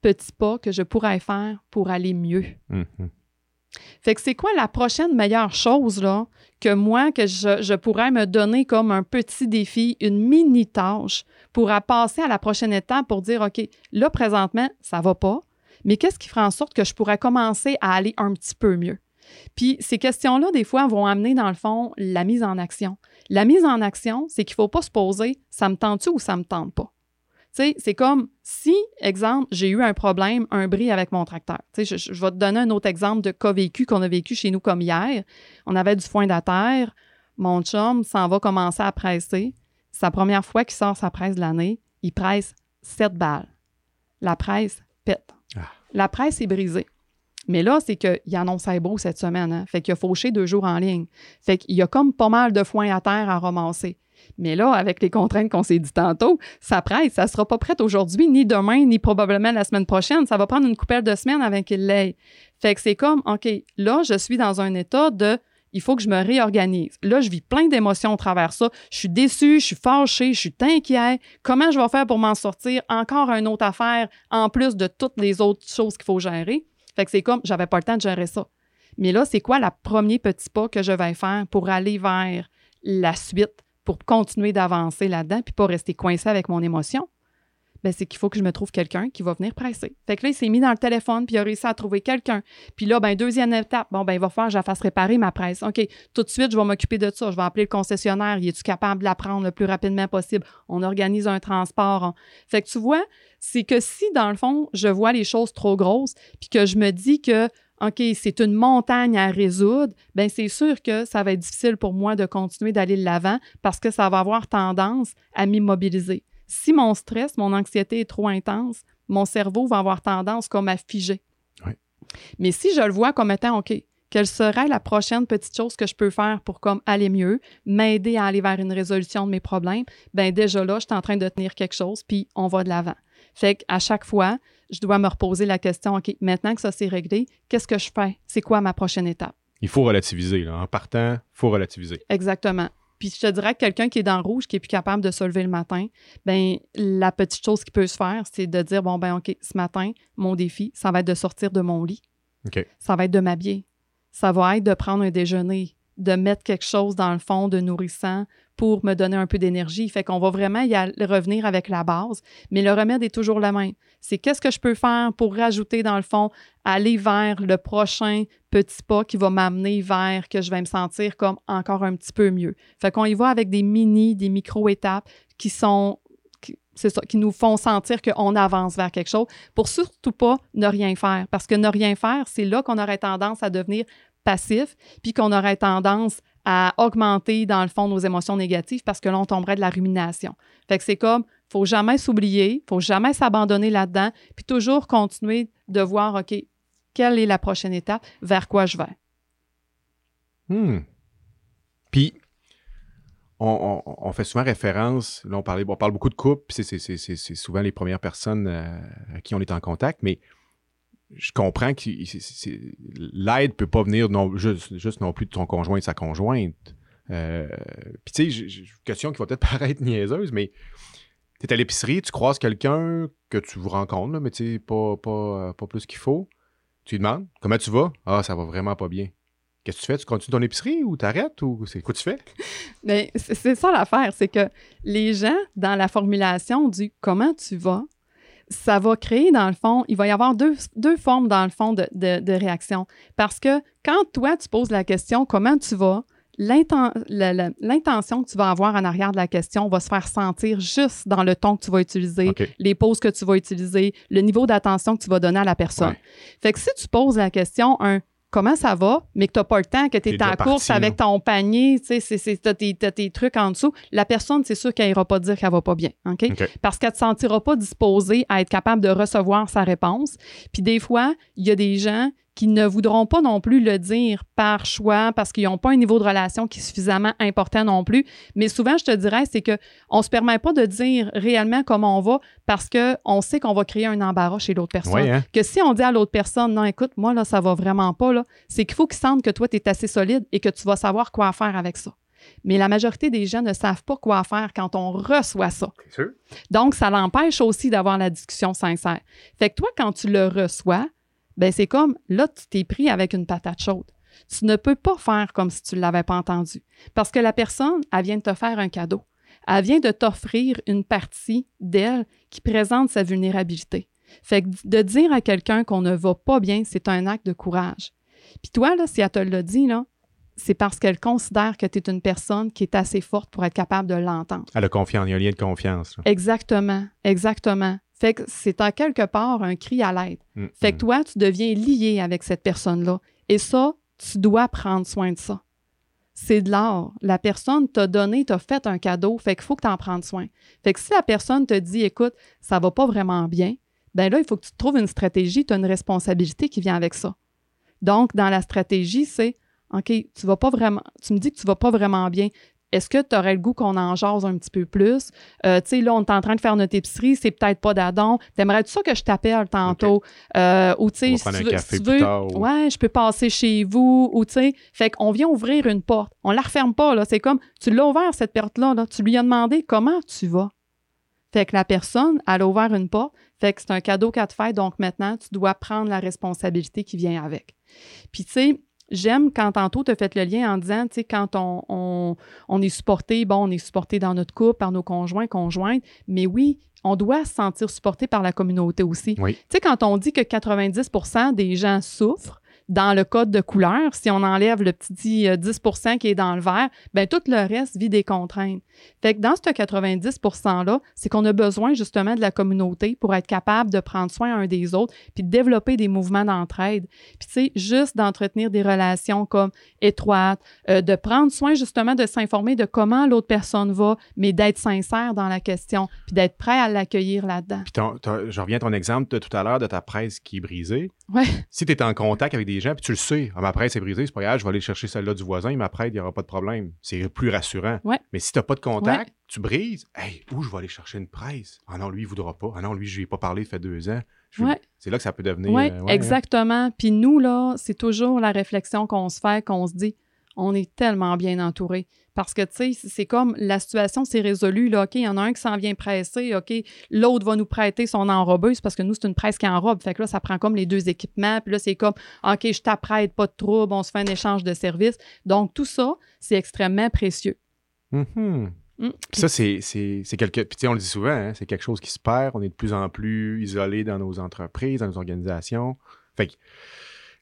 petit pas que je pourrais faire pour aller mieux. Mhm. Fait que c'est quoi la prochaine meilleure chose là que moi que je, je pourrais me donner comme un petit défi, une mini tâche pour à passer à la prochaine étape pour dire OK, là présentement, ça va pas, mais qu'est-ce qui ferait en sorte que je pourrais commencer à aller un petit peu mieux? Puis ces questions-là, des fois, vont amener, dans le fond, la mise en action. La mise en action, c'est qu'il ne faut pas se poser ça me tente-tu ou ça me tente pas? C'est comme si, exemple, j'ai eu un problème, un bris avec mon tracteur. Je, je vais te donner un autre exemple de cas vécu qu'on a vécu chez nous comme hier. On avait du foin de terre. Mon chum s'en va commencer à presser. La première fois qu'il sort sa presse de l'année. Il presse 7 balles. La presse pète. La presse est brisée. Mais là, c'est qu'il annonce un beau cette semaine. Hein? Fait qu'il a fauché deux jours en ligne. Fait qu'il y a comme pas mal de foin à terre à ramasser. Mais là, avec les contraintes qu'on s'est dit tantôt, ça presse, ça sera pas prête aujourd'hui, ni demain, ni probablement la semaine prochaine. Ça va prendre une coupelle de semaines avant qu'il l'aille. Fait que c'est comme, OK, là, je suis dans un état de il faut que je me réorganise. Là, je vis plein d'émotions au travers ça. Je suis déçue, je suis fâchée, je suis inquiet. Comment je vais faire pour m'en sortir? Encore une autre affaire en plus de toutes les autres choses qu'il faut gérer. Fait que c'est comme, j'avais pas le temps de gérer ça. Mais là, c'est quoi le premier petit pas que je vais faire pour aller vers la suite, pour continuer d'avancer là-dedans, puis pas rester coincé avec mon émotion? Ben, c'est qu'il faut que je me trouve quelqu'un qui va venir presser. Fait que là, il s'est mis dans le téléphone, puis il a réussi à trouver quelqu'un. Puis là, ben, deuxième étape, bon, ben, il va falloir que je fasse réparer ma presse. OK, tout de suite, je vais m'occuper de ça. Je vais appeler le concessionnaire. Il est-tu capable de la prendre le plus rapidement possible? On organise un transport. On- Fait que tu vois, c'est que si, dans le fond, je vois les choses trop grosses, puis que je me dis que, OK, c'est une montagne à résoudre, ben c'est sûr que ça va être difficile pour moi de continuer d'aller de l'avant parce que ça va avoir tendance à m'immobiliser. Si mon stress, mon anxiété est trop intense, mon cerveau va avoir tendance comme à figer. Mais si je le vois comme étant, OK, quelle serait la prochaine petite chose que je peux faire pour comme aller mieux, m'aider à aller vers une résolution de mes problèmes, ben déjà là, je suis en train de tenir quelque chose, puis on va de l'avant. Fait qu'à chaque fois, je dois me reposer la question, OK, maintenant que ça s'est réglé, qu'est-ce que je fais? C'est quoi ma prochaine étape? Il faut relativiser. Là. En partant, il faut relativiser. Exactement. Puis je te dirais que quelqu'un qui est dans le rouge, qui est plus capable de se lever le matin, ben la petite chose qui peut se faire, c'est de dire bon ben OK, ce matin, mon défi, ça va être de sortir de mon lit. OK. Ça va être de m'habiller. Ça va être de prendre un déjeuner, de mettre quelque chose dans le fond de nourrissant pour me donner un peu d'énergie. Fait qu'on va vraiment y aller- revenir avec la base, mais le remède est toujours le même. C'est qu'est-ce que je peux faire pour rajouter dans le fond, aller vers le prochain petit pas qui va m'amener vers que je vais me sentir comme encore un petit peu mieux. Fait qu'on y va avec des mini, des micro-étapes qui sont c'est ça, qui nous font sentir qu'on avance vers quelque chose pour surtout pas ne rien faire. Parce que ne rien faire, c'est là qu'on aurait tendance à devenir passif, puis qu'on aurait tendance à augmenter, dans le fond, nos émotions négatives parce que là, on tomberait de la rumination. Fait que c'est comme, faut jamais s'oublier, faut jamais s'abandonner là-dedans, puis toujours continuer de voir, OK, quelle est la prochaine étape, vers quoi je vais. Hmm. Puis, on, fait souvent référence, là, on, parlait, on parle beaucoup de couple, c'est souvent les premières personnes euh, à qui on est en contact, mais je comprends que l'aide peut pas venir juste, non plus de ton conjoint et de sa conjointe. Euh, puis tu sais, question qui va peut-être (laughs) paraître niaiseuse, mais tu es à l'épicerie, tu croises quelqu'un que tu vous rencontres, mais tu sais, pas, pas, pas plus qu'il faut. Tu lui demandes comment tu vas? Ah, ça va vraiment pas bien. Qu'est-ce que tu fais? Tu continues ton épicerie ou t'arrêtes ou c'est quoi tu fais? (laughs) Mais c'est ça l'affaire, c'est que les gens, dans la formulation du comment tu vas, ça va créer, dans le fond, il va y avoir deux, formes, dans le fond, de, de, réaction. Parce que quand toi, tu poses la question comment tu vas, l'intention que tu vas avoir en arrière de la question va se faire sentir juste dans le ton que tu vas utiliser, les pauses que tu vas utiliser, le niveau d'attention que tu vas donner à la personne. Fait que si tu poses la question un comment ça va, mais que tu n'as pas le temps, que tu es en course avec ton panier, tu sais, tu as, tes trucs en dessous, la personne, c'est sûr qu'elle n'ira pas dire qu'elle va pas bien. OK? Parce qu'elle ne te sentira pas disposée à être capable de recevoir sa réponse. Puis des fois, il y a des gens qui ne voudront pas non plus le dire par choix parce qu'ils n'ont pas un niveau de relation qui est suffisamment important non plus. Mais souvent, je te dirais, c'est que on se permet pas de dire réellement comment on va parce que on sait qu'on va créer un embarras chez l'autre personne. Hein. Que si on dit à l'autre personne, non, écoute, moi, là, ça va vraiment pas, là, c'est qu'il faut qu'il sente que toi, tu es assez solide et que tu vas savoir quoi faire avec ça. Mais la majorité des gens ne savent pas quoi faire quand on reçoit ça. Sûr. Donc, ça l'empêche aussi d'avoir la discussion sincère. Fait que toi, quand tu le reçois, ben c'est comme là, tu t'es pris avec une patate chaude. Tu ne peux pas faire comme si tu ne l'avais pas entendu. Parce que la personne, elle vient de te faire un cadeau. Elle vient de t'offrir une partie d'elle qui présente sa vulnérabilité. Fait que de dire à quelqu'un qu'on ne va pas bien, c'est un acte de courage. Puis toi, là, si elle te l'a dit, là, c'est parce qu'elle considère que tu es une personne qui est assez forte pour être capable de l'entendre. Elle a confiance, il y a un lien de confiance. Exactement, exactement. Fait que c'est en quelque part un cri à l'aide. Mm, fait que mm. toi, tu deviens lié avec cette personne-là. Et ça, tu dois prendre soin de ça. C'est de l'art. La personne t'a donné, t'a fait un cadeau, fait qu'il faut que tu en prennes soin. Fait que si la personne te dit, écoute, ça va pas vraiment bien, ben là, il faut que tu trouves une stratégie, tu as une responsabilité qui vient avec ça. Donc, dans la stratégie, c'est OK, tu vas pas vraiment, tu me dis que tu vas pas vraiment bien est-ce que tu aurais le goût qu'on en jase un petit peu plus? Euh, tu sais, là, on est en train de faire notre épicerie, c'est peut-être pas d'adon. T'aimerais-tu ça que je t'appelle tantôt? Euh, ou tu sais, si tu veux, ouais, je peux passer chez vous, ou tu sais, fait qu'on vient ouvrir une porte. On la referme pas, là. C'est comme, tu l'as ouvert, cette porte-là, là. Tu lui as demandé comment tu vas? Fait que la personne, elle a ouvert une porte, fait que c'est un cadeau qu'elle te fait, donc maintenant, tu dois prendre la responsabilité qui vient avec. Puis, tu sais, J'aime quand tantôt tu as fait le lien en disant, tu sais, quand on, on, est supporté, bon, on est supporté dans notre couple, par nos conjoints, conjointes, mais oui, on doit se sentir supporté par la communauté aussi. Tu sais, quand on dit que 90% des gens souffrent, dans le code de couleur, si on enlève le petit 10% euh, qui est dans le vert, ben tout le reste vit des contraintes. Fait que dans ce 90 %-là, c'est qu'on a besoin justement de la communauté pour être capable de prendre soin un des autres, puis de développer des mouvements d'entraide. Puis tu sais, juste d'entretenir des relations comme étroites, euh, de prendre soin justement de s'informer de comment l'autre personne va, mais d'être sincère dans la question, puis d'être prêt à l'accueillir là-dedans. Puis je reviens à ton exemple de tout à l'heure de ta presse qui est brisée. Ouais. Si tu es en contact avec des gens, puis tu le sais, ah, ma presse est brisée, c'est pas grave, je vais aller chercher celle-là du voisin, ma presse, il n'y aura pas de problème. C'est plus rassurant. Ouais. Mais si tu n'as pas de contact, tu brises, hey, où je vais aller chercher une presse? Ah non, lui, il ne voudra pas. Ah non, lui, je lui ai pas parlé, fait deux ans. C'est là que ça peut devenir. Oui, euh, exactement. Puis nous, là, c'est toujours la réflexion qu'on se fait, qu'on se dit, on est tellement bien entouré. Parce que, tu sais, c'est comme la situation s'est résolue. Là, OK, il y en a un qui s'en vient presser. OK, l'autre va nous prêter son enrobeuse parce que nous, c'est une presse qui enrobe. Fait que là, ça prend comme les deux équipements. Puis là, c'est comme, OK, je t'apprête, pas de trouble, on se fait un échange de services. Donc, tout ça, c'est extrêmement précieux. Mm-hmm. Mm. Ça, c'est, quelque. Puis, on le dit souvent, hein, c'est quelque chose qui se perd. On est de plus en plus isolé dans nos entreprises, dans nos organisations. Fait que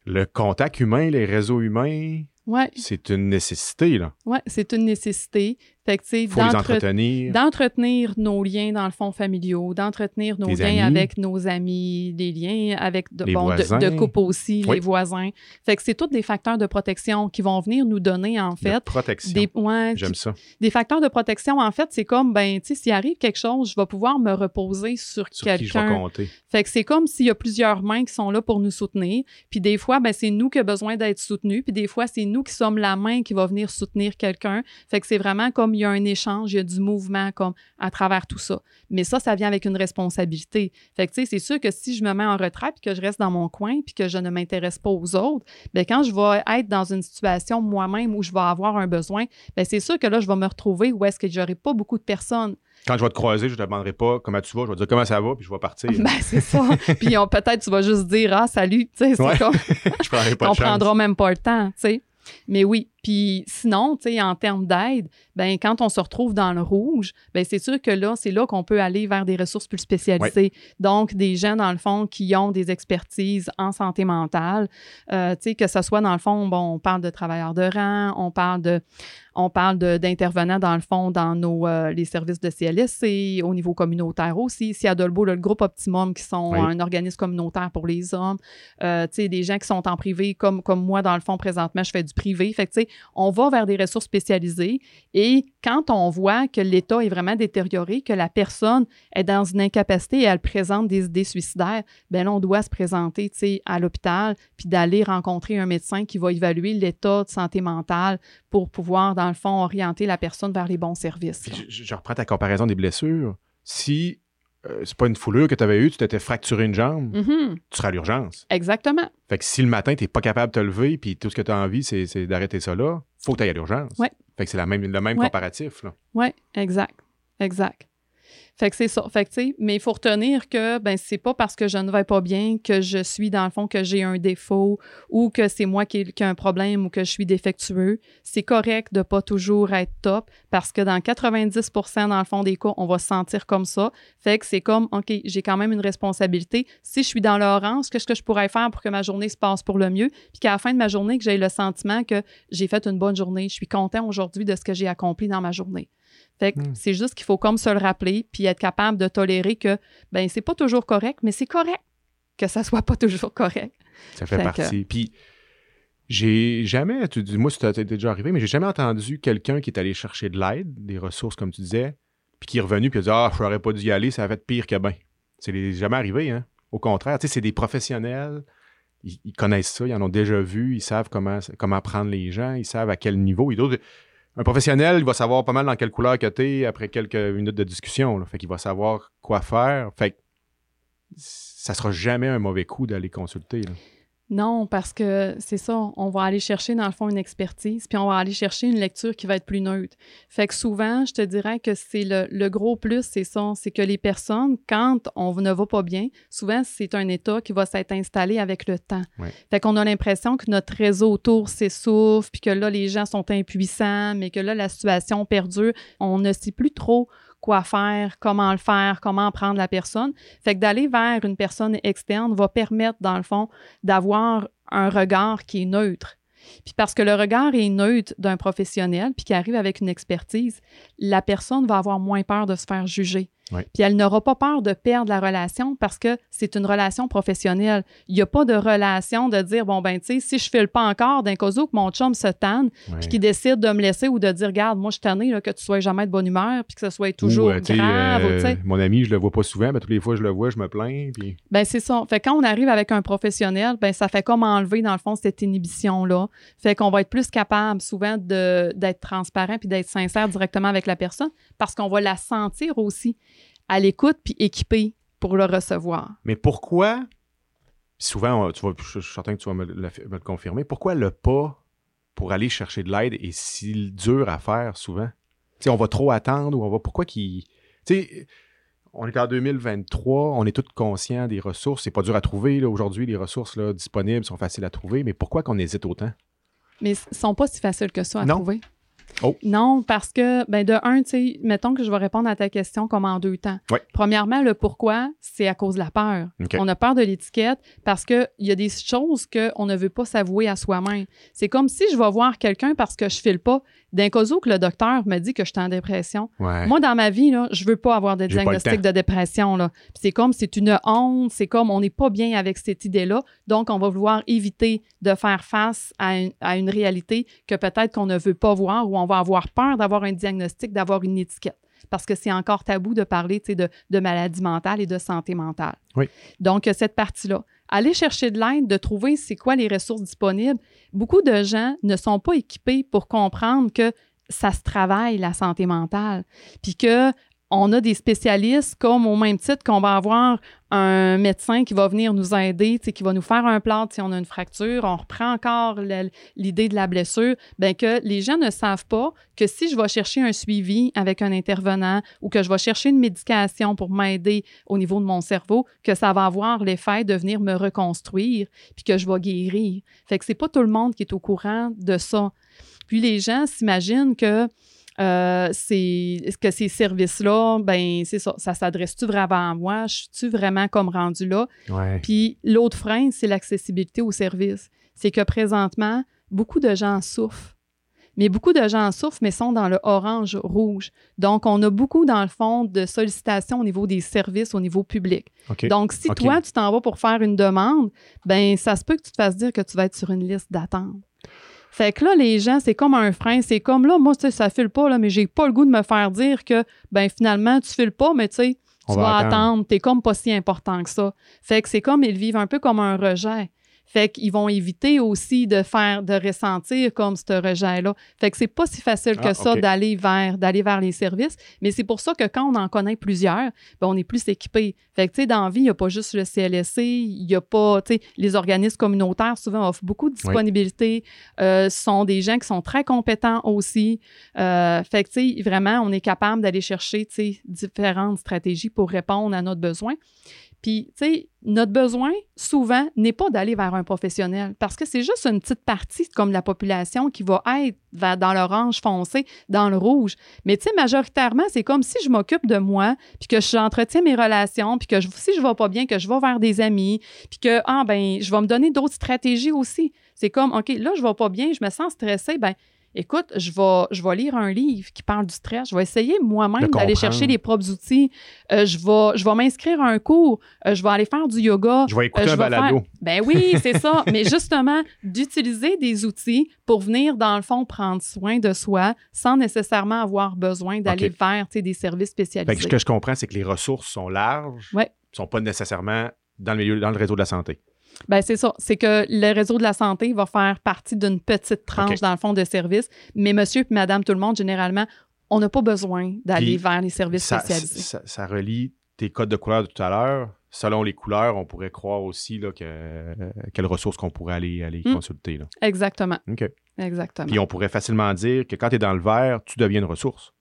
le contact humain, les réseaux humains, Ouais. C'est une nécessité, là. Oui, c'est une nécessité. Fait que, tu sais, d'entretenir nos liens, dans le fond, familiaux, d'entretenir nos liens amis. avec nos amis, des liens avec de, bon, de- de, couple aussi, Oui. les voisins. Fait que c'est tous des facteurs de protection qui vont venir nous donner, en de fait, protection. des, ouais, J'aime ça. des facteurs de protection, en fait, c'est comme, ben, tu sais, s'il arrive quelque chose, je vais pouvoir me reposer sur, Sur qui je vais quelqu'un. compter. Fait que c'est comme s'il y a plusieurs mains qui sont là pour nous soutenir. Puis des fois, ben, c'est nous qui avons besoin d'être soutenus. Puis des fois, c'est nous qui sommes la main qui va venir soutenir quelqu'un. Fait que c'est vraiment comme il y a un échange, il y a du mouvement comme à travers tout ça. Mais ça, ça vient avec une responsabilité. Fait que tu sais, c'est sûr que si je me mets en retrait puis que je reste dans mon coin puis que je ne m'intéresse pas aux autres, ben quand je vais être dans une situation moi-même où je vais avoir un besoin, ben c'est sûr que là, je vais me retrouver où est-ce que j'aurai pas beaucoup de personnes Quand je vais te croiser, je ne te demanderai pas comment tu vas. Je vais te dire comment ça va, puis je vais partir. (laughs) Ben, c'est ça. Puis peut-être tu vas juste dire Ah, salut. Tu sais, c'est Ouais. comme. (laughs) je prendrai pas (laughs) on de chance. prendra même pas le temps, tu sais. Mais oui. Puis sinon, tu sais, en termes d'aide, ben quand on se retrouve dans le rouge, ben c'est sûr que là, c'est là qu'on peut aller vers des ressources plus spécialisées. Donc, des gens, dans le fond, qui ont des expertises en santé mentale. Euh, tu sais, que ce soit, dans le fond, bon, on parle de travailleurs de rang, on parle de on parle d'intervenants, dans le fond, dans nos, euh, les services de CLSC, au niveau communautaire aussi. Ici, à Dolbeau, le groupe Optimum, qui sont Oui. un organisme communautaire pour les hommes. Euh, tu sais, des gens qui sont en privé, comme, comme moi, dans le fond, présentement, je fais du privé. Fait que, tu sais, on va vers des ressources spécialisées. Et quand on voit que l'état est vraiment détérioré, que la personne est dans une incapacité et elle présente des idées suicidaires, ben là, on doit se présenter, tu sais, à l'hôpital, puis d'aller rencontrer un médecin qui va évaluer l'état de santé mentale pour pouvoir, dans le fond, orienter la personne vers les bons services. Je, je reprends ta comparaison des blessures. Si euh, c'est pas une foulure que tu avais eue, tu t'étais fracturé une jambe, Mhm, tu seras à l'urgence. Exactement. Fait que si le matin, tu n'es pas capable de te lever, puis tout ce que tu as envie, c'est d'arrêter ça là, faut que tu ailles à l'urgence. Ouais. Fait que c'est la même, le même Ouais. comparatif. Oui, exact. Exact. Fait que c'est ça. Fait que, tu mais il faut retenir que, ben, c'est pas parce que je ne vais pas bien que je suis, dans le fond, que j'ai un défaut ou que c'est moi qui, qui ai un problème ou que je suis défectueux. C'est correct de pas toujours être top parce que dans 90 dans le fond des cas, on va se sentir comme ça. Fait que c'est comme, OK, j'ai quand même une responsabilité. Si je suis dans l'orange, qu'est-ce que je pourrais faire pour que ma journée se passe pour le mieux? Puis qu'à la fin de ma journée, que j'ai le sentiment que j'ai fait une bonne journée. Je suis content aujourd'hui de ce que j'ai accompli dans ma journée. Fait que Hmm. c'est juste qu'il faut comme se le rappeler puis être capable de tolérer que ben c'est pas toujours correct, mais c'est correct que ça soit pas toujours correct. Ça fait Fait que- partie. Puis j'ai jamais, tu dis, moi, ça déjà arrivé, mais j'ai jamais entendu quelqu'un qui est allé chercher de l'aide, des ressources, comme tu disais, puis qui est revenu puis a dit Ah, je n'aurais pas dû y aller, ça a fait pire que bien. C'est jamais arrivé, hein. Au contraire, tu sais, c'est des professionnels. Ils, ils connaissent ça, ils en ont déjà vu, ils savent comment, comment prendre les gens, ils savent à quel niveau. Et d'autres, un professionnel, il va savoir pas mal dans quelle couleur que t'es après quelques minutes de discussion. Là. Fait qu'il va savoir quoi faire. Fait que ça sera jamais un mauvais coup d'aller consulter. Non, parce que c'est ça, on va aller chercher dans le fond une expertise, puis on va aller chercher une lecture qui va être plus neutre. Fait que souvent, je te dirais que c'est le, le gros plus, c'est ça, c'est que les personnes, quand on ne va pas bien, souvent c'est un état qui va s'être installé avec le temps. Ouais. Fait qu'on a l'impression que notre réseau autour s'essouffle, puis que là les gens sont impuissants, mais que là la situation perdure, on ne sait plus trop quoi faire, comment le faire, comment prendre la personne. Fait que d'aller vers une personne externe va permettre, dans le fond, d'avoir un regard qui est neutre. Puis parce que le regard est neutre d'un professionnel, puis qui arrive avec une expertise, la personne va avoir moins peur de se faire juger. Puis elle n'aura pas peur de perdre la relation parce que c'est une relation professionnelle. Il n'y a pas de relation de dire, bon, ben, tu sais, si je file pas encore, d'un cas où que mon chum se tanne, puis qu'il décide de me laisser ou de dire, regarde, moi, je suis tanné là, que tu sois jamais de bonne humeur, puis que ce soit toujours Ou, euh, grave. euh, mon ami, je le vois pas souvent, mais toutes les fois je le vois, je me plains. Puis... Ben c'est ça. Fait que quand on arrive avec un professionnel, ben ça fait comme enlever dans le fond cette inhibition là. Fait qu'on va être plus capable souvent d'être transparent puis d'être sincère directement avec la personne parce qu'on va la sentir aussi à l'écoute puis équipée pour le recevoir. Mais pourquoi, souvent, tu vas, je suis certain que tu vas me le, me le confirmer, pourquoi le pas pour aller chercher de l'aide est si dur à faire souvent? On va trop attendre ou on va. Pourquoi qu'il. Tu sais, on est en 2023, on est tous conscients des ressources. C'est pas dur à trouver. Aujourd'hui, les ressources là, disponibles sont faciles à trouver, mais pourquoi qu'on hésite autant? Mais ils sont pas si faciles que ça à Non. trouver? Oh. Non, parce que, ben de un, tu sais, mettons que je vais répondre à ta question comme en deux temps. Ouais. Premièrement, le pourquoi, c'est à cause de la peur. OK. On a peur de l'étiquette parce qu'il y a des choses qu'on ne veut pas s'avouer à soi-même. C'est comme si je vais voir quelqu'un parce que je file pas. D'un cas où que le docteur me dit que je suis en dépression. Ouais. Moi, dans ma vie, là, je veux pas avoir de diagnostic de dépression. Là. C'est comme, c'est une honte, c'est comme, on n'est pas bien avec cette idée-là. Donc, on va vouloir éviter de faire face à une, à une réalité que peut-être qu'on ne veut pas voir ou on va avoir peur d'avoir un diagnostic, d'avoir une étiquette. Parce que c'est encore tabou de parler de, de maladie mentale et de santé mentale. Oui. Donc, cette partie-là. Aller chercher de l'aide, de trouver c'est quoi les ressources disponibles. Beaucoup de gens ne sont pas équipés pour comprendre que ça se travaille, la santé mentale. Puis que on a des spécialistes comme au même titre qu'on va avoir un médecin qui va venir nous aider, qui va nous faire un plâtre si on a une fracture, on reprend encore l'idée de la blessure, bien que les gens ne savent pas que si je vais chercher un suivi avec un intervenant ou que je vais chercher une médication pour m'aider au niveau de mon cerveau, que ça va avoir l'effet de venir me reconstruire puis que je vais guérir. Fait que c'est pas tout le monde qui est au courant de ça. Puis les gens s'imaginent que euh, c'est que ces services-là, ben c'est ça, ça s'adresse-tu vraiment à moi? Je suis-tu vraiment comme rendu là? Ouais. Puis l'autre frein, c'est l'accessibilité aux services. C'est que présentement, beaucoup de gens souffrent. Mais beaucoup de gens souffrent, mais sont dans le orange-rouge. Donc, on a beaucoup, dans le fond, de sollicitations au niveau des services, au niveau public. Donc, si toi, tu t'en vas pour faire une demande, ben ça se peut que tu te fasses dire que tu vas être sur une liste d'attente. Fait que là, les gens, c'est comme un frein. C'est comme là, moi, tu sais, ça file pas, là, mais j'ai pas le goût de me faire dire que, ben finalement, tu files pas, mais tu sais, tu va vas attendre. attendre. T'es comme pas si important que ça. Fait que c'est comme ils vivent un peu comme un rejet. Fait qu'ils vont éviter aussi de faire, de ressentir comme ce rejet-là. Fait que c'est pas si facile que Ah, ça d'aller vers, d'aller vers les services. Mais c'est pour ça que quand on en connaît plusieurs, ben, on est plus équipé. Fait que, tu sais, dans la vie, il n'y a pas juste le CLSC, il n'y a pas, tu sais, les organismes communautaires souvent offrent beaucoup de disponibilité. Euh, sont des gens qui sont très compétents aussi. Euh, fait que, tu sais, vraiment, on est capable d'aller chercher, tu sais, différentes stratégies pour répondre à notre besoin. Puis, tu sais, notre besoin, souvent, n'est pas d'aller vers un professionnel parce que c'est juste une petite partie comme la population qui va être dans l'orange foncé, dans le rouge. Mais, tu sais, majoritairement, c'est comme si je m'occupe de moi, puis que j'entretiens mes relations, puis que si je vais pas bien, que je vais vers des amis, puis que, ah, ben, je vais me donner d'autres stratégies aussi. C'est comme, OK, là, je vais pas bien, je me sens stressée, ben, écoute, je vais, je vais lire un livre qui parle du stress. Je vais essayer moi-même d'aller chercher les propres outils. Euh, je vais, je vais m'inscrire à un cours. Euh, je vais aller faire du yoga. Je vais écouter Euh, je un vais balado. faire- Ben oui, c'est ça. (laughs) Mais justement, d'utiliser des outils pour venir, dans le fond, prendre soin de soi sans nécessairement avoir besoin d'aller OK. vers des services spécialisés. Fait que ce que je comprends, c'est que les ressources sont larges. Ouais. sont pas nécessairement dans le milieu, dans le réseau de la santé. Ben, c'est ça. C'est que le réseau de la santé va faire partie d'une petite tranche, dans le fond, de services. Mais monsieur et madame, tout le monde, généralement, on n'a pas besoin d'aller vers les services Ça, spécialisés. ça, ça relie tes codes de couleur de tout à l'heure. Selon les couleurs, on pourrait croire aussi là, que, euh, quelles ressources qu'on pourrait aller, aller Mm. consulter. Là. Exactement. OK. Exactement. Puis on pourrait facilement dire que quand tu es dans le vert, tu deviens une ressource.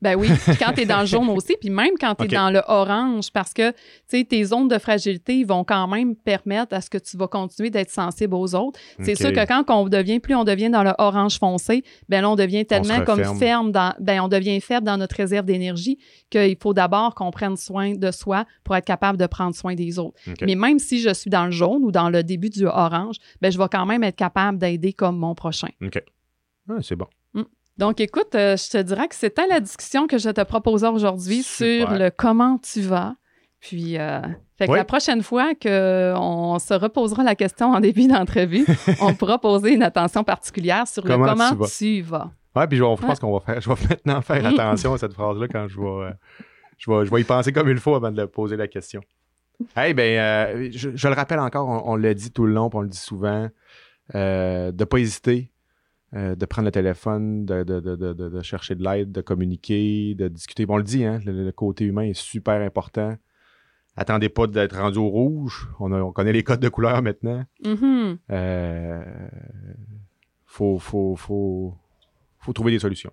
Ben oui, puis quand tu es dans le jaune aussi, puis même quand tu es dans le orange, parce que tu sais, tes zones de fragilité vont quand même permettre à ce que tu vas continuer d'être sensible aux autres. C'est sûr que quand on devient, plus on devient dans le orange foncé, ben là, on devient tellement comme ferme, dans, ben on devient faible dans notre réserve d'énergie qu'il faut d'abord qu'on prenne soin de soi pour être capable de prendre soin des autres. Mais même si je suis dans le jaune ou dans le début du orange, ben je vais quand même être capable d'aider comme mon prochain. OK. Ah, c'est bon. Donc, écoute, euh, je te dirais que c'était la discussion que je te proposais aujourd'hui sur le comment tu vas. Puis, euh, fait que Oui. la prochaine fois qu'on se reposera la question en début d'entrevue, (laughs) on pourra poser une attention particulière sur Comment le comment tu vas? tu vas. Ouais, puis je, Ouais. pense qu'on va faire. Je vais maintenant faire (laughs) attention à cette phrase-là quand je vais, euh, je vais. Je vais y penser comme il faut avant de le poser la question. Hey, ben, euh, je, je le rappelle encore, on, on l'a dit tout le long, puis on le dit souvent, euh, de ne pas hésiter, euh, de prendre le téléphone, de, de- de- de- chercher de l'aide, de communiquer, de discuter. Bon, on le dit, hein, le, le côté humain est super important. Attendez pas d'être rendu au rouge. On, a- on connaît les codes de couleur maintenant. Mhm. Euh, faut, faut, faut, faut trouver des solutions.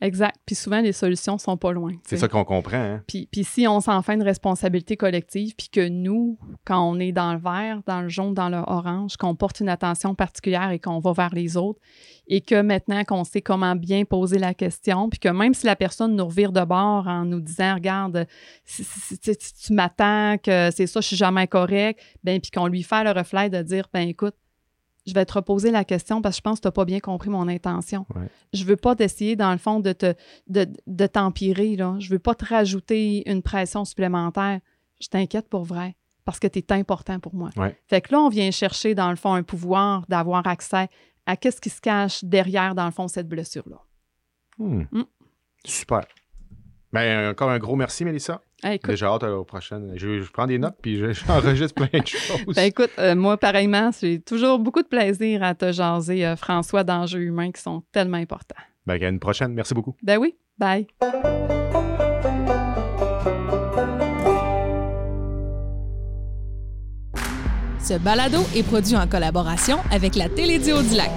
Exact. Puis souvent, les solutions sont pas loin. C'est ça qu'on comprend. Hein? Puis, puis si on s'en fait une responsabilité collective, puis que nous, quand on est dans le vert, dans le jaune, dans le orange, qu'on porte une attention particulière et qu'on va vers les autres, et que maintenant qu'on sait comment bien poser la question, puis que même si la personne nous revire de bord en nous disant, regarde, si, tu m'attaques, c'est ça, je suis jamais correct, ben puis qu'on lui fait le reflet de dire, ben écoute, je vais te reposer la question parce que je pense que tu n'as pas bien compris mon intention. Je ne veux pas t'essayer, dans le fond, de, te, de, t'empirer. Là. Je ne veux pas te rajouter une pression supplémentaire. Je t'inquiète pour vrai parce que tu es important pour moi. Fait que là, on vient chercher, dans le fond, un pouvoir d'avoir accès à qu'est-ce qui se cache derrière, dans le fond, cette blessure-là. Hmm. Hmm. Super. Ben, encore un gros merci, Mélissa. Ah, Déjà hâte aux prochaines. Je, prends des notes puis j'enregistre plein de (laughs) choses. Ben, écoute, euh, moi, pareillement, j'ai toujours beaucoup de plaisir à te jaser, euh, François, d'enjeux humains qui sont tellement importants. Ben, à une prochaine. Merci beaucoup. Ben oui. Bye. Ce balado est produit en collaboration avec la Télédio du Lac.